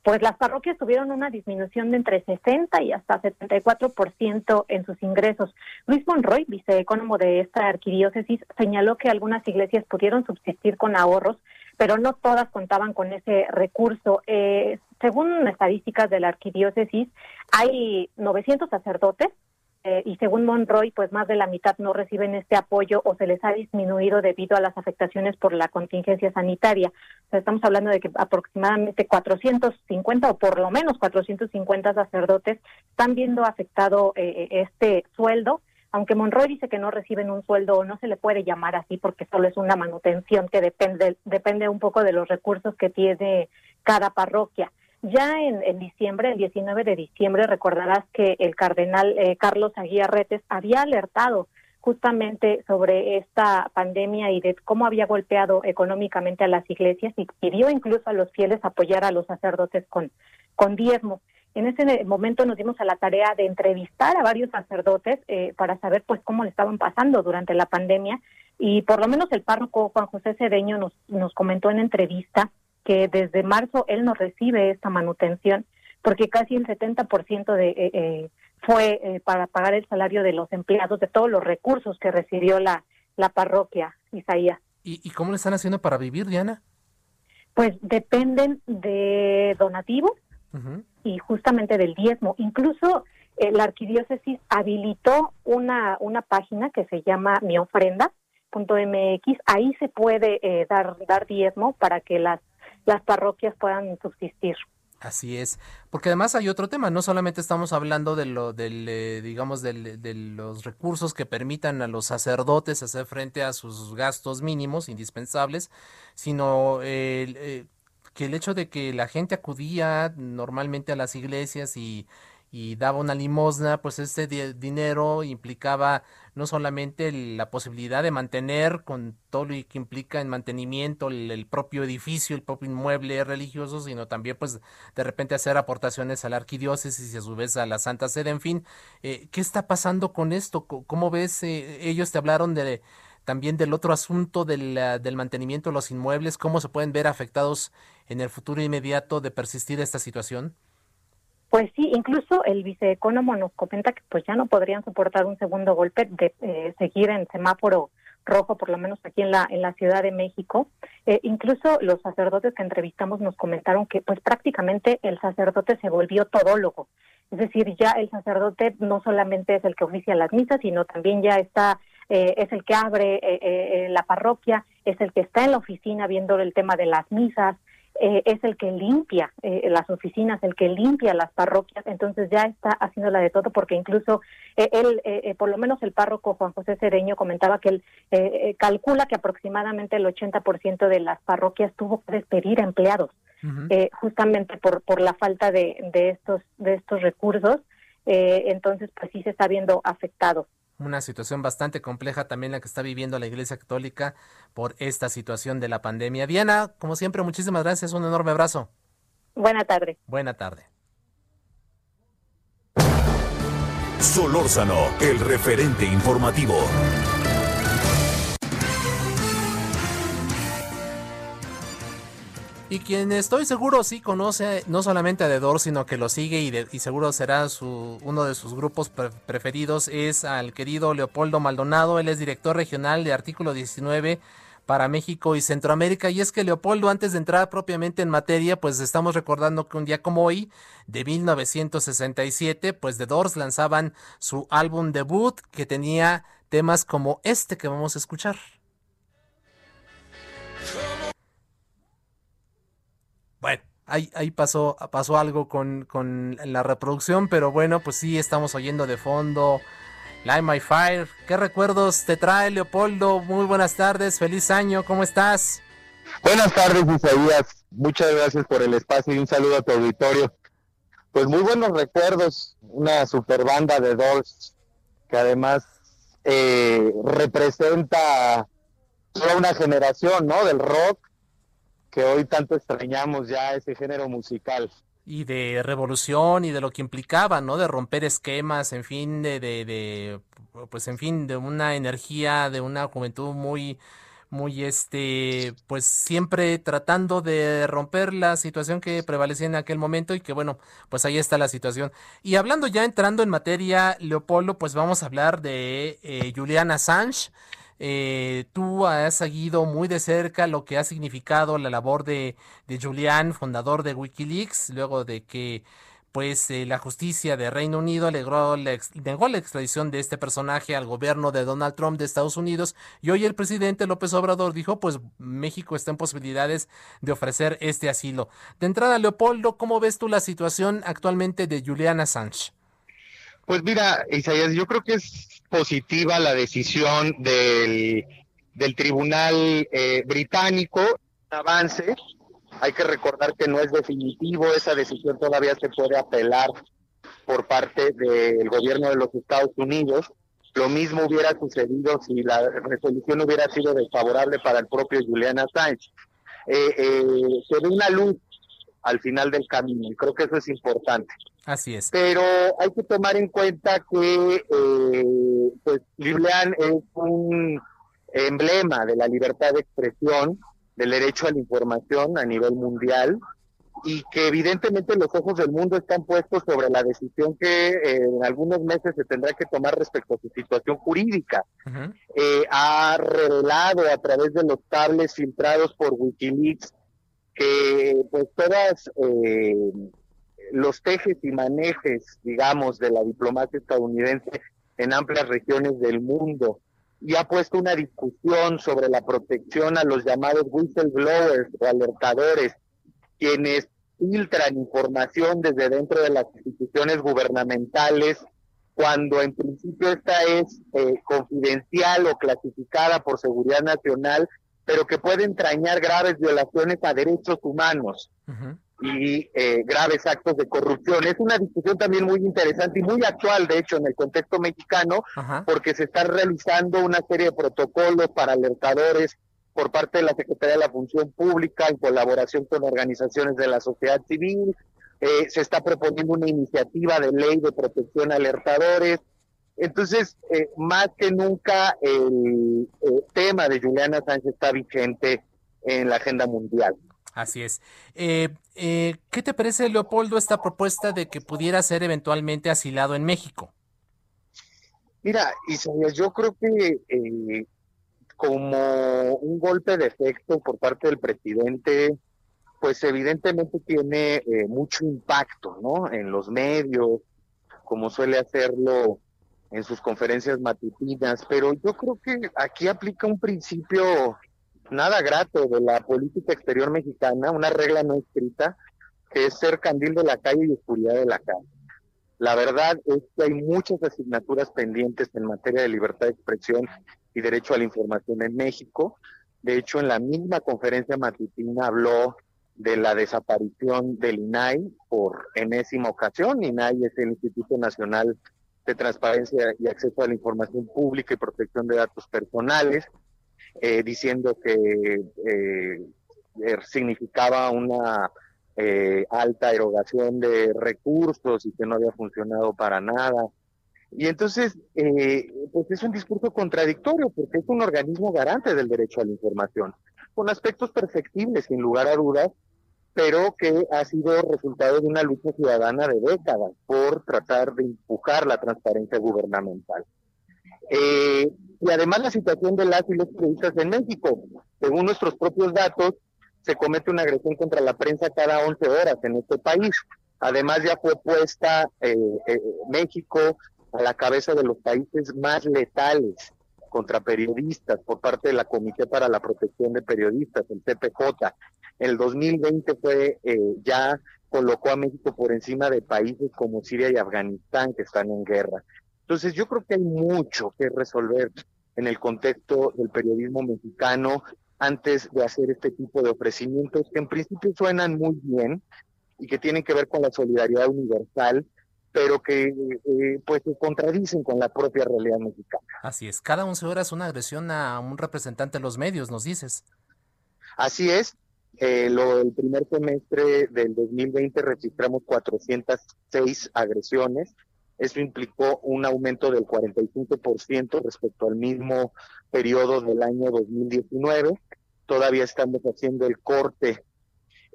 D: pues las parroquias tuvieron una disminución de entre 60 y hasta 74% en sus ingresos. Luis Monroy, viceeconómico de esta arquidiócesis, señaló que algunas iglesias pudieron subsistir con ahorros, pero no todas contaban con ese recurso. Eh, según estadísticas de la arquidiócesis, hay 900 sacerdotes eh, y según Monroy, pues más de la mitad no reciben este apoyo o se les ha disminuido debido a las afectaciones por la contingencia sanitaria. O sea, estamos hablando de que aproximadamente 450 o por lo menos 450 sacerdotes están viendo afectado eh, este sueldo aunque Monroy dice que no reciben un sueldo, o no se le puede llamar así porque solo es una manutención que depende, depende un poco de los recursos que tiene cada parroquia. Ya en, diciembre, el 19 de diciembre, recordarás que el cardenal eh, Carlos Aguirretes había alertado justamente sobre esta pandemia y de cómo había golpeado económicamente a las iglesias y pidió incluso a los fieles apoyar a los sacerdotes con, con diezmo. En ese momento nos dimos a la tarea de entrevistar a varios sacerdotes eh, para saber pues cómo le estaban pasando durante la pandemia. Y por lo menos el párroco Juan José Cedeño nos, nos comentó en entrevista que desde marzo él no recibe esta manutención porque casi el 70% de, eh, eh, fue para pagar el salario de los empleados, de todos los recursos que recibió la, la parroquia, Isaías.
A: ¿Y, ¿Y cómo le están haciendo para vivir, Diana?
D: Pues dependen de donativos y justamente del diezmo. Incluso eh, la arquidiócesis habilitó una, una página que se llama mi ofrenda.mx. Ahí se puede eh, dar, dar diezmo para que las, las parroquias puedan subsistir.
A: Así es, porque además hay otro tema, no solamente estamos hablando de lo del eh, digamos del, de los recursos que permitan a los sacerdotes hacer frente a sus gastos mínimos indispensables, sino eh, que el hecho de que la gente acudía normalmente a las iglesias y, daba una limosna, pues este dinero implicaba no solamente la posibilidad de mantener con todo lo que implica en mantenimiento el, propio edificio, el propio inmueble religioso, sino también pues de repente hacer aportaciones a la arquidiócesis y a su vez a la Santa Sede, en fin, eh, ¿qué está pasando con esto? ¿Cómo ves? Eh, ellos te hablaron de también del otro asunto del mantenimiento de los inmuebles, cómo se pueden ver afectados en el futuro inmediato de persistir esta situación?
D: Pues sí, incluso el viceeconomo nos comenta que pues ya no podrían soportar un segundo golpe de eh, seguir en semáforo rojo, por lo menos aquí en la en la Ciudad de México. Eh, incluso los sacerdotes que entrevistamos nos comentaron que pues prácticamente el sacerdote se volvió todólogo. Es decir, ya el sacerdote no solamente es el que oficia las misas, sino también ya está eh, es el que abre eh, eh, la parroquia, es el que está en la oficina viendo el tema de las misas, es el que limpia las oficinas, el que limpia las parroquias, entonces ya está haciendo la de todo porque incluso él, por lo menos el párroco Juan José Cereño comentaba que él calcula que aproximadamente el 80% de las parroquias tuvo que despedir empleados, justamente por, por la falta de, de, estos, de estos recursos, entonces pues sí se está viendo afectado
A: una situación bastante compleja también la que está viviendo la Iglesia Católica por esta situación de la pandemia. Diana, como siempre, muchísimas gracias, un enorme abrazo.
D: Buena tarde.
A: Buena tarde.
B: Solórzano, el referente informativo.
A: Y quien estoy seguro sí conoce no solamente a The sino que lo sigue y, seguro será su, uno de sus grupos preferidos, es al querido Leopoldo Maldonado. Él es director regional de Artículo 19 para México y Centroamérica. Y es que Leopoldo, antes de entrar propiamente en materia, pues estamos recordando que un día como hoy, de 1967, pues The Doors lanzaban su álbum debut que tenía temas como este que vamos a escuchar. Bueno, ahí, ahí pasó, pasó algo con, la reproducción, pero bueno, pues sí, estamos oyendo de fondo Light My Fire. ¿Qué recuerdos te trae Leopoldo? Muy buenas tardes, feliz año, ¿cómo estás?
K: Buenas tardes, Isaías. Muchas gracias por el espacio y un saludo a tu auditorio. Pues muy buenos recuerdos, una super banda de Doors que además eh, representa toda una generación, ¿no? Del rock que hoy tanto extrañamos ya ese género musical.
A: Y de revolución y de lo que implicaba, ¿no? De romper esquemas, en fin, de, de, de pues en fin, de una energía, de una juventud muy, muy este, pues siempre tratando de romper la situación que prevalecía en aquel momento y que bueno, pues ahí está la situación. Y hablando ya entrando en materia, Leopoldo, pues vamos a hablar de eh, Julian Assange. Eh, tú has seguido muy de cerca lo que ha significado la labor de, de Julian, fundador de Wikileaks, luego de que pues eh, la justicia de Reino Unido negó la, negó la extradición de este personaje al gobierno de Donald Trump de Estados Unidos y hoy el presidente López Obrador dijo pues México está en posibilidades de ofrecer este asilo. De entrada, Leopoldo, ¿cómo ves tú la situación actualmente de Julian Assange?
K: Pues mira, Isaías, yo creo que es positiva la decisión del, del Tribunal eh, Británico, avance. Hay que recordar que no es definitivo, esa decisión todavía se puede apelar por parte del gobierno de los Estados Unidos. Lo mismo hubiera sucedido si la resolución hubiera sido desfavorable para el propio Julian Assange. Eh, eh, se ve una luz al final del camino y creo que eso es importante.
A: Así es.
K: Pero hay que tomar en cuenta que eh, pues Julian es un emblema de la libertad de expresión, del derecho a la información a nivel mundial y que evidentemente los ojos del mundo están puestos sobre la decisión que eh, en algunos meses se tendrá que tomar respecto a su situación jurídica. eh, ha revelado a través de los cables filtrados por Wikileaks que pues todas eh, los tejes y manejes, digamos, de la diplomacia estadounidense en amplias regiones del mundo. Y ha puesto una discusión sobre la protección a los llamados whistleblowers o alertadores, quienes filtran información desde dentro de las instituciones gubernamentales cuando en principio esta es eh, confidencial o clasificada por seguridad nacional, pero que puede entrañar graves violaciones a derechos humanos y eh, graves actos de corrupción. Es una discusión también muy interesante y muy actual, de hecho, en el contexto mexicano, porque se están realizando una serie de protocolos para alertadores por parte de la Secretaría de la Función Pública en colaboración con organizaciones de la sociedad civil. Eh, se está proponiendo una iniciativa de ley de protección a alertadores. Entonces, eh, más que nunca, el, el tema de Juliana Sánchez está vigente en la agenda mundial.
A: Así es. Eh, eh, ¿Qué te parece, Leopoldo, esta propuesta de que pudiera ser eventualmente asilado en México?
K: Mira, Isaías, yo creo que eh, como un golpe de efecto por parte del presidente, pues evidentemente tiene eh, mucho impacto, ¿no? En los medios, como suele hacerlo en sus conferencias matutinas, pero yo creo que aquí aplica un principio nada grato de la política exterior mexicana, una regla no escrita, que es ser candil de la calle y oscuridad de la calle. La verdad es que hay muchas asignaturas pendientes en materia de libertad de expresión y derecho a la información en México. De hecho, en la misma conferencia matutina habló de la desaparición del INAI por enésima ocasión. INAI es el Instituto Nacional de Transparencia y Acceso a la Información Pública y Protección de Datos Personales, eh, diciendo que eh, eh, significaba una eh, alta erogación de recursos y que no había funcionado para nada. Y entonces, eh, pues es un discurso contradictorio porque es un organismo garante del derecho a la información, con aspectos perfectibles, sin lugar a dudas, pero que ha sido resultado de una lucha ciudadana de décadas por tratar de empujar la transparencia gubernamental. Y además la situación de las y los periodistas en México. Según nuestros propios datos, se comete una agresión contra la prensa cada 11 horas en este país. Además ya fue puesta eh, eh, México a la cabeza de los países más letales contra periodistas por parte de la Comité para la Protección de Periodistas, el CPJ. El 2020 fue eh, ya colocó a México por encima de países como Siria y Afganistán que están en guerra. Entonces yo creo que hay mucho que resolver en el contexto del periodismo mexicano antes de hacer este tipo de ofrecimientos que en principio suenan muy bien y que tienen que ver con la solidaridad universal, pero que eh, pues se contradicen con la propia realidad mexicana.
A: Así es, cada 11 horas una agresión a un representante de los medios, nos dices.
K: Así es, eh, lo, el primer semestre del 2020 registramos 406 agresiones, eso implicó un aumento del 45% respecto al mismo periodo del año 2019. Todavía estamos haciendo el corte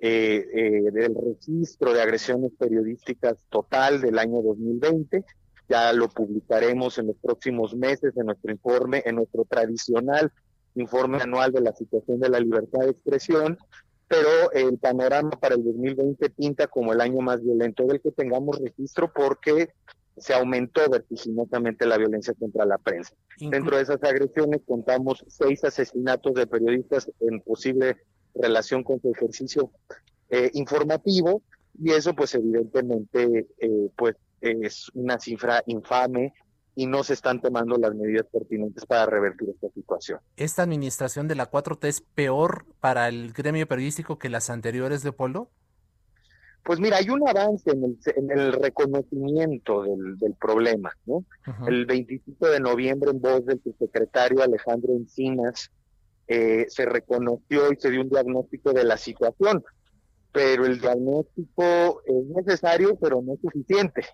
K: eh, eh, del registro de agresiones periodísticas total del año 2020. Ya lo publicaremos en los próximos meses en nuestro informe, en nuestro tradicional informe anual de la situación de la libertad de expresión. pero el panorama para el 2020 pinta como el año más violento del que tengamos registro porque se aumentó vertiginosamente la violencia contra la prensa. Dentro de esas agresiones contamos seis asesinatos de periodistas en posible relación con su ejercicio eh, informativo y eso pues evidentemente eh, pues es una cifra infame y no se están tomando las medidas pertinentes para revertir esta situación.
A: ¿Esta administración de la 4T es peor para el gremio periodístico que las anteriores, Leopoldo?
K: Pues mira, hay un avance en el, reconocimiento del, problema, ¿no? El 25 de noviembre, en voz del subsecretario Alejandro Encinas, eh, se reconoció y se dio un diagnóstico de la situación, pero el diagnóstico es necesario, pero no es suficiente.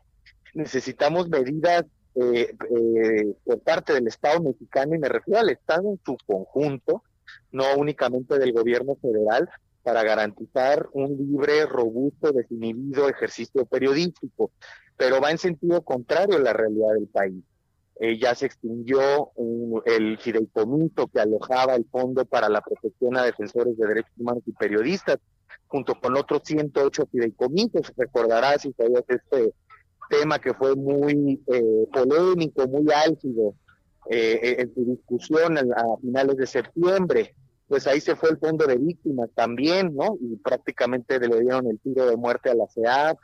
K: Necesitamos medidas eh, eh, por parte del Estado mexicano, y me refiero al Estado en su conjunto, no únicamente del gobierno federal, para garantizar un libre, robusto, desinhibido ejercicio periodístico, pero va en sentido contrario a la realidad del país. Ya se extinguió el fideicomiso que alojaba el Fondo para la Protección a Defensores de Derechos Humanos y Periodistas, junto con otros 108 fideicomisos. Recordarás, si sabías este tema que fue muy eh, polémico, muy álgido eh, en su discusión a finales de septiembre pues ahí se fue el fondo de víctimas también, ¿no? Y prácticamente le dieron el tiro de muerte a la CEAP.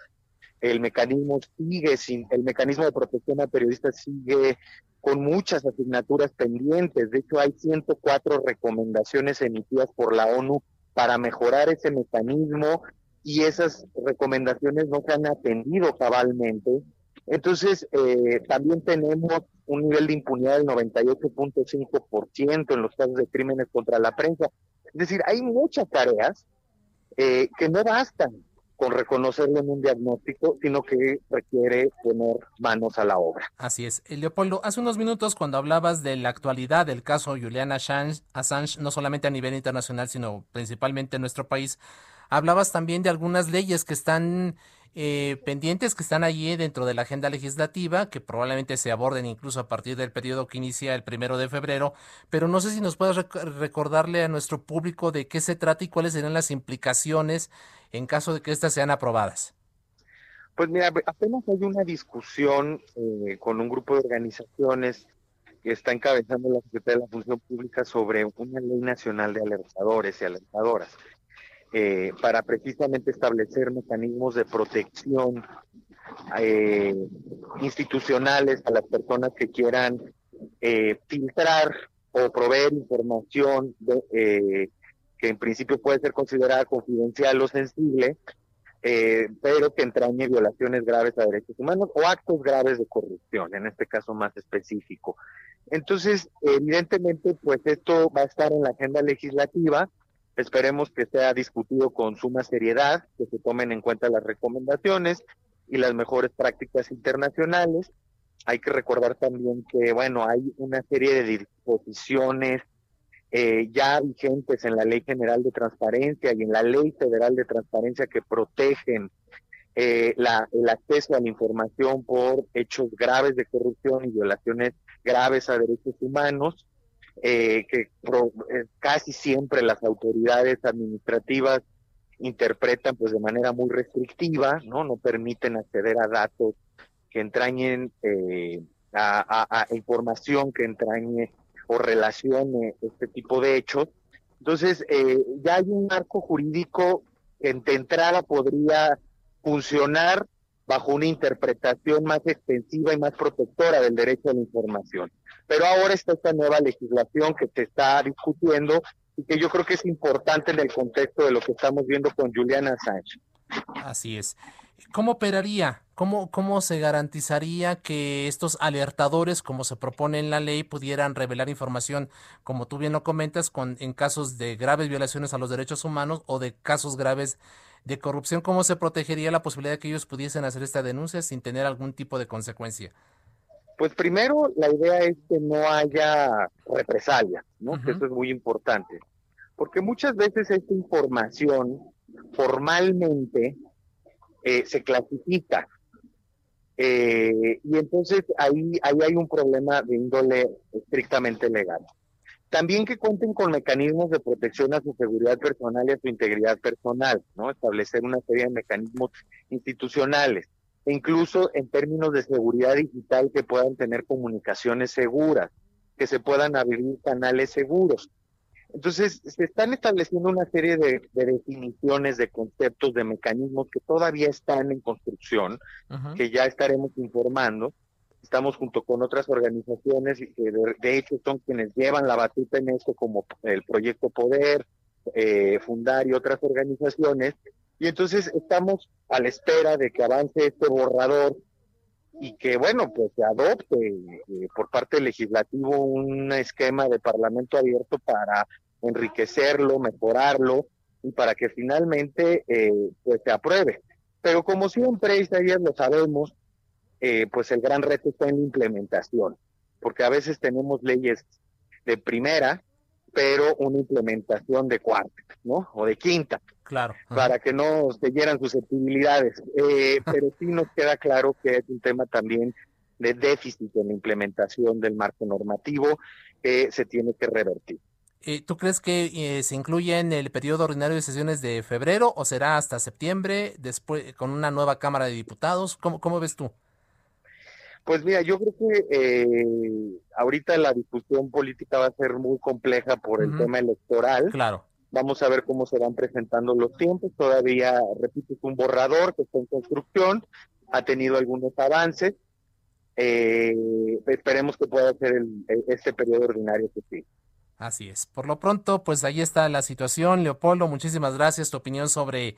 K: El mecanismo sigue sin, el mecanismo de protección a periodistas sigue con muchas asignaturas pendientes. De hecho, hay 104 recomendaciones emitidas por la ONU para mejorar ese mecanismo y esas recomendaciones no se han atendido cabalmente. Entonces, eh, también tenemos un nivel de impunidad del 98.5% en los casos de crímenes contra la prensa. Es decir, hay muchas tareas eh, que no bastan con reconocerlo en un diagnóstico, sino que requiere poner manos a la obra.
A: Así es. Leopoldo, hace unos minutos cuando hablabas de la actualidad del caso Julian Assange, no solamente a nivel internacional, sino principalmente en nuestro país, hablabas también de algunas leyes que están eh, pendientes que están allí dentro de la agenda legislativa, que probablemente se aborden incluso a partir del periodo que inicia el primero de febrero, pero no sé si nos puedes recordarle a nuestro público de qué se trata y cuáles serán las implicaciones en caso de que éstas sean aprobadas.
K: Pues mira, apenas hay una discusión eh, con un grupo de organizaciones que está encabezando la Secretaría de la Función Pública sobre una ley nacional de alertadores y alertadoras. Eh, para precisamente establecer mecanismos de protección eh, institucionales a las personas que quieran eh, filtrar o proveer información que en principio puede ser considerada confidencial o sensible, pero que entrañe violaciones graves a derechos humanos o actos graves de corrupción, en este caso más específico. Entonces, evidentemente, pues esto va a estar en la agenda legislativa Esperemos que sea discutido con suma seriedad, que se tomen en cuenta las recomendaciones y las mejores prácticas internacionales. Hay que recordar también que, bueno, hay una serie de disposiciones eh, ya vigentes en la Ley General de Transparencia y en la Ley Federal de Transparencia que protegen eh, la, el acceso a la información por hechos graves de corrupción y violaciones graves a derechos humanos. Eh, que eh, casi siempre las autoridades administrativas interpretan pues de manera muy restrictiva, ¿no? No permiten acceder a datos que entrañen eh, a, información que entrañe o relacione este tipo de hechos. Entonces, ya hay un marco jurídico que de entrada podría funcionar bajo una interpretación más extensiva y más protectora del derecho a la información. Pero ahora está esta nueva legislación que se está discutiendo y que yo creo que es importante en el contexto de lo que estamos viendo con Juliana Assange.
A: Así es. ¿Cómo operaría? ¿Cómo, ¿Cómo se garantizaría que estos alertadores, como se propone en la ley, pudieran revelar información, como tú bien lo comentas, con, en casos de graves violaciones a los derechos humanos o de casos graves de corrupción? ¿Cómo se protegería la posibilidad de que ellos pudiesen hacer esta denuncia sin tener algún tipo de consecuencia?
K: Pues primero, la idea es que no haya represalia, ¿no? eso es muy importante. Porque muchas veces esta información formalmente eh, se clasifica. Eh, y entonces ahí, ahí hay un problema de índole estrictamente legal. También que cuenten con mecanismos de protección a su seguridad personal y a su integridad personal, ¿no? Establecer una serie de mecanismos institucionales, e incluso en términos de seguridad digital que puedan tener comunicaciones seguras, que se puedan abrir canales seguros. Entonces, se están estableciendo una serie de, definiciones, de conceptos, de mecanismos que todavía están en construcción, que ya estaremos informando. Estamos junto con otras organizaciones que de, hecho son quienes llevan la batuta en esto, como el Proyecto Poder, eh, Fundar y otras organizaciones. Y entonces estamos a la espera de que avance este borrador y que, bueno, pues se adopte eh, por parte del legislativo un esquema de parlamento abierto para enriquecerlo, mejorarlo y para que finalmente eh, pues se apruebe. Pero como siempre, Isaías, lo sabemos, eh, pues el gran reto está en la implementación, porque a veces tenemos leyes de primera, pero una implementación de cuarta, ¿no? O de quinta.
A: Claro.
K: Para que no se hieran susceptibilidades. Eh, pero sí nos queda claro que es un tema también de déficit en la implementación del marco normativo que se tiene que revertir.
A: Eh, ¿Tú crees que eh, se incluye en el periodo ordinario de sesiones de febrero o será hasta septiembre, después con una nueva Cámara de Diputados? ¿Cómo, cómo ves tú?
K: Pues mira, yo creo que eh, ahorita la discusión política va a ser muy compleja por el tema electoral.
A: Claro.
K: Vamos a ver cómo se van presentando los tiempos. Todavía, repito, es un borrador que está en construcción, ha tenido algunos avances. esperemos que pueda ser el, este periodo ordinario que sí.
A: Así es. Por lo pronto, pues ahí está la situación. Leopoldo, muchísimas gracias. Tu opinión sobre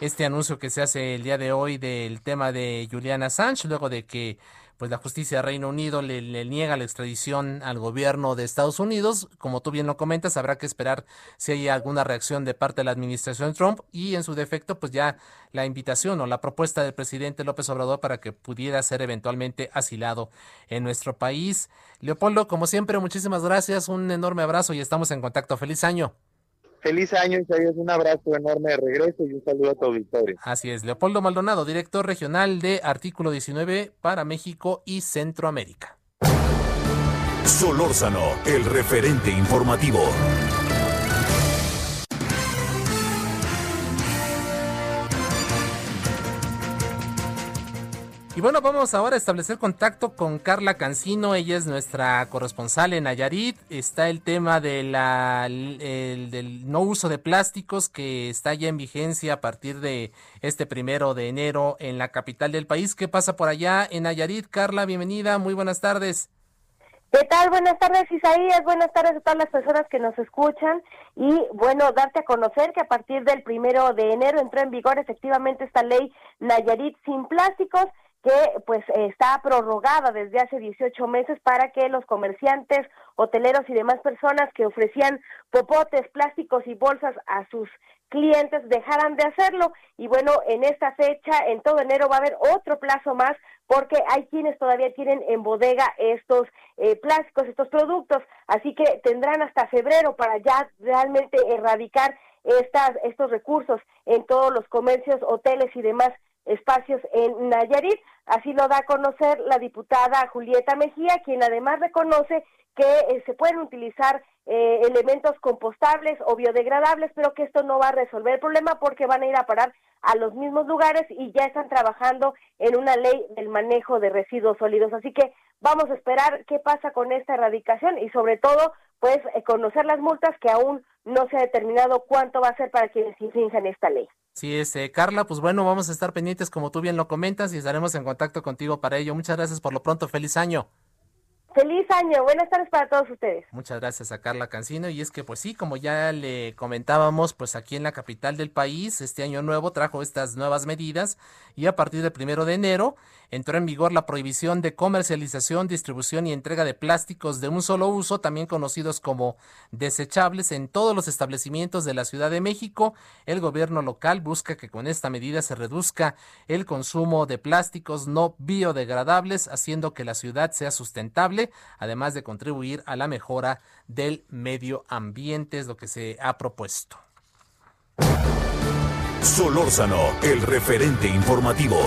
A: este anuncio que se hace el día de hoy del tema de Juliana Assange, luego de que pues la justicia de Reino Unido le, niega la extradición al gobierno de Estados Unidos. Como tú bien lo comentas, habrá que esperar si hay alguna reacción de parte de la administración Trump y en su defecto, pues ya la invitación o la propuesta del presidente López Obrador para que pudiera ser eventualmente asilado en nuestro país. Leopoldo, como siempre, muchísimas gracias, un enorme abrazo y estamos en contacto. Feliz año.
K: Feliz año, Isaías. Un abrazo enorme de regreso y un saludo a tu auditorio.
A: Así es. Leopoldo Maldonado, director regional de Artículo 19 para México y Centroamérica.
B: Solórzano, el referente informativo.
A: Y bueno, vamos ahora a establecer contacto con Carla Cancino, ella es nuestra corresponsal en Nayarit. Está el tema de la, del no uso de plásticos que está ya en vigencia a partir de este primero de enero en la capital del país. ¿Qué pasa por allá en Nayarit? Carla, bienvenida, muy buenas tardes.
L: ¿Qué tal? Buenas tardes, Isaías. Buenas tardes a todas las personas que nos escuchan. Y bueno, darte a conocer que a partir del primero de enero entró en vigor efectivamente esta ley Nayarit sin plásticos que pues está prorrogada desde hace 18 meses para que los comerciantes, hoteleros y demás personas que ofrecían popotes, plásticos y bolsas a sus clientes dejaran de hacerlo. Y bueno, en esta fecha, en todo enero, va a haber otro plazo más porque hay quienes todavía tienen en bodega estos eh, plásticos, estos productos. Así que tendrán hasta febrero para ya realmente erradicar estas, estos recursos en todos los comercios, hoteles y demás espacios en Nayarit. Así lo da a conocer la diputada Julieta Mejía, quien además reconoce que eh, se pueden utilizar eh, elementos compostables o biodegradables, pero que esto no va a resolver el problema porque van a ir a parar a los mismos lugares y ya están trabajando en una ley del manejo de residuos sólidos. Así que vamos a esperar qué pasa con esta erradicación y sobre todo, pues, eh, conocer las multas que aún no se ha determinado cuánto va a ser para quienes infrinjan esta ley.
A: Sí, este, Carla, pues bueno, vamos a estar pendientes como tú bien lo comentas y estaremos en contacto contigo para ello. Muchas gracias por lo pronto, feliz año.
L: Feliz año, buenas tardes para todos ustedes.
A: Muchas gracias a Carla Cancino y es que pues sí, como ya le comentábamos, pues aquí en la capital del país, este año nuevo trajo estas nuevas medidas y a partir del primero de enero entró en vigor la prohibición de comercialización, distribución y entrega de plásticos de un solo uso, también conocidos como desechables, en todos los establecimientos de la Ciudad de México. El gobierno local busca que con esta medida se reduzca el consumo de plásticos no biodegradables, haciendo que la ciudad sea sustentable además de contribuir a la mejora del medio ambiente, es lo que se ha propuesto.
B: Solórzano, el referente informativo.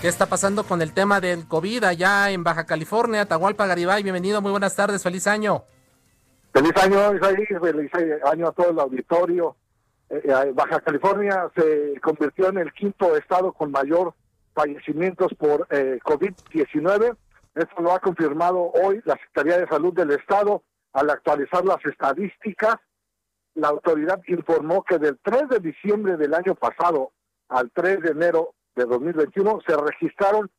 A: ¿Qué está pasando con el tema del COVID allá en Baja California? Atahualpa Garibay, bienvenido, muy buenas tardes, feliz año.
M: Feliz año, feliz año a todo el auditorio. Eh, eh, Baja California se convirtió en el quinto estado con mayor fallecimientos por eh, COVID-19. Esto lo ha confirmado hoy la Secretaría de Salud del Estado al actualizar las estadísticas. La autoridad informó que del 3 de diciembre del año pasado al 3 de enero de 2021 se registraron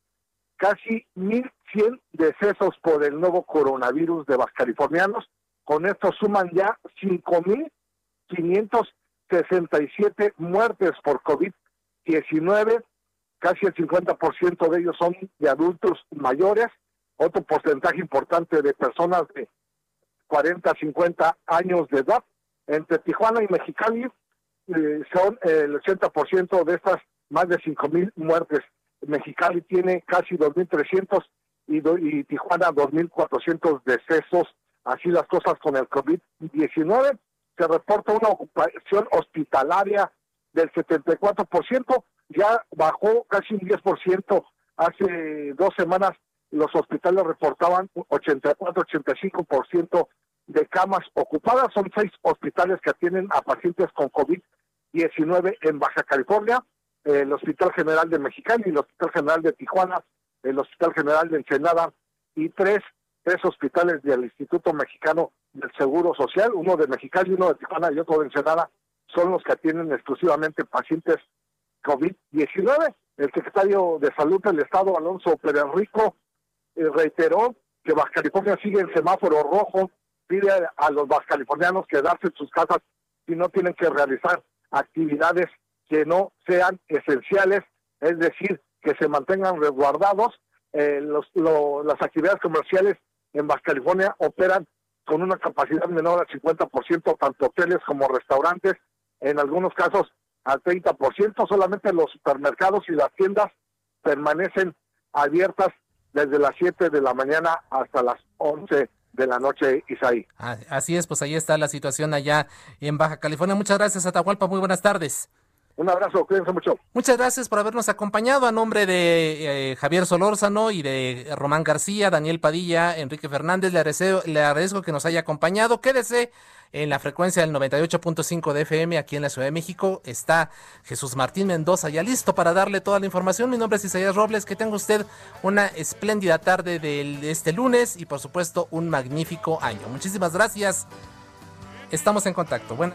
M: casi 1.100 decesos por el nuevo coronavirus de californianos. Con esto suman ya 5.567 muertes por COVID-19. Casi el 50% de ellos son de adultos mayores. Otro porcentaje importante de personas de 40 50 años de edad. Entre Tijuana y Mexicali eh, son el 80% de estas más de 5.000 muertes. Mexicali tiene casi 2.300 y, y Tijuana 2.400 decesos. Así las cosas con el COVID-19. Se reporta una ocupación hospitalaria del 74%, ya bajó casi un 10%. Hace dos semanas los hospitales reportaban 84-85% de camas ocupadas. Son seis hospitales que atienden a pacientes con COVID-19 en Baja California el Hospital General de Mexicali, el Hospital General de Tijuana, el Hospital General de Ensenada y tres, tres hospitales del Instituto Mexicano del Seguro Social, uno de Mexicali, uno de Tijuana y otro de Ensenada, son los que atienden exclusivamente pacientes COVID-19. El secretario de Salud del Estado, Alonso Pérez Rico, eh, reiteró que Baja California sigue en semáforo rojo, pide a los californianos quedarse en sus casas y no tienen que realizar actividades que no sean esenciales, es decir, que se mantengan resguardados. Eh, los, las actividades comerciales en Baja California operan con una capacidad menor al 50%, tanto hoteles como restaurantes, en algunos casos al 30%, solamente los supermercados y las tiendas permanecen abiertas desde las 7 de la mañana hasta las 11 de la noche, Isaí.
A: Ah, así es, pues ahí está la situación allá en Baja California. Muchas gracias, Atahualpa, muy buenas tardes.
M: Un abrazo, cuídense mucho.
A: Muchas gracias por habernos acompañado a nombre de eh, Javier Solórzano y de Román García, Daniel Padilla, Enrique Fernández. Le agradezco, le agradezco que nos haya acompañado. Quédese en la frecuencia del 98.5 de FM aquí en la Ciudad de México. Está Jesús Martín Mendoza ya listo para darle toda la información. Mi nombre es Isaías Robles. Que tenga usted una espléndida tarde de este lunes y por supuesto un magnífico año. Muchísimas gracias. Estamos en contacto. Bueno.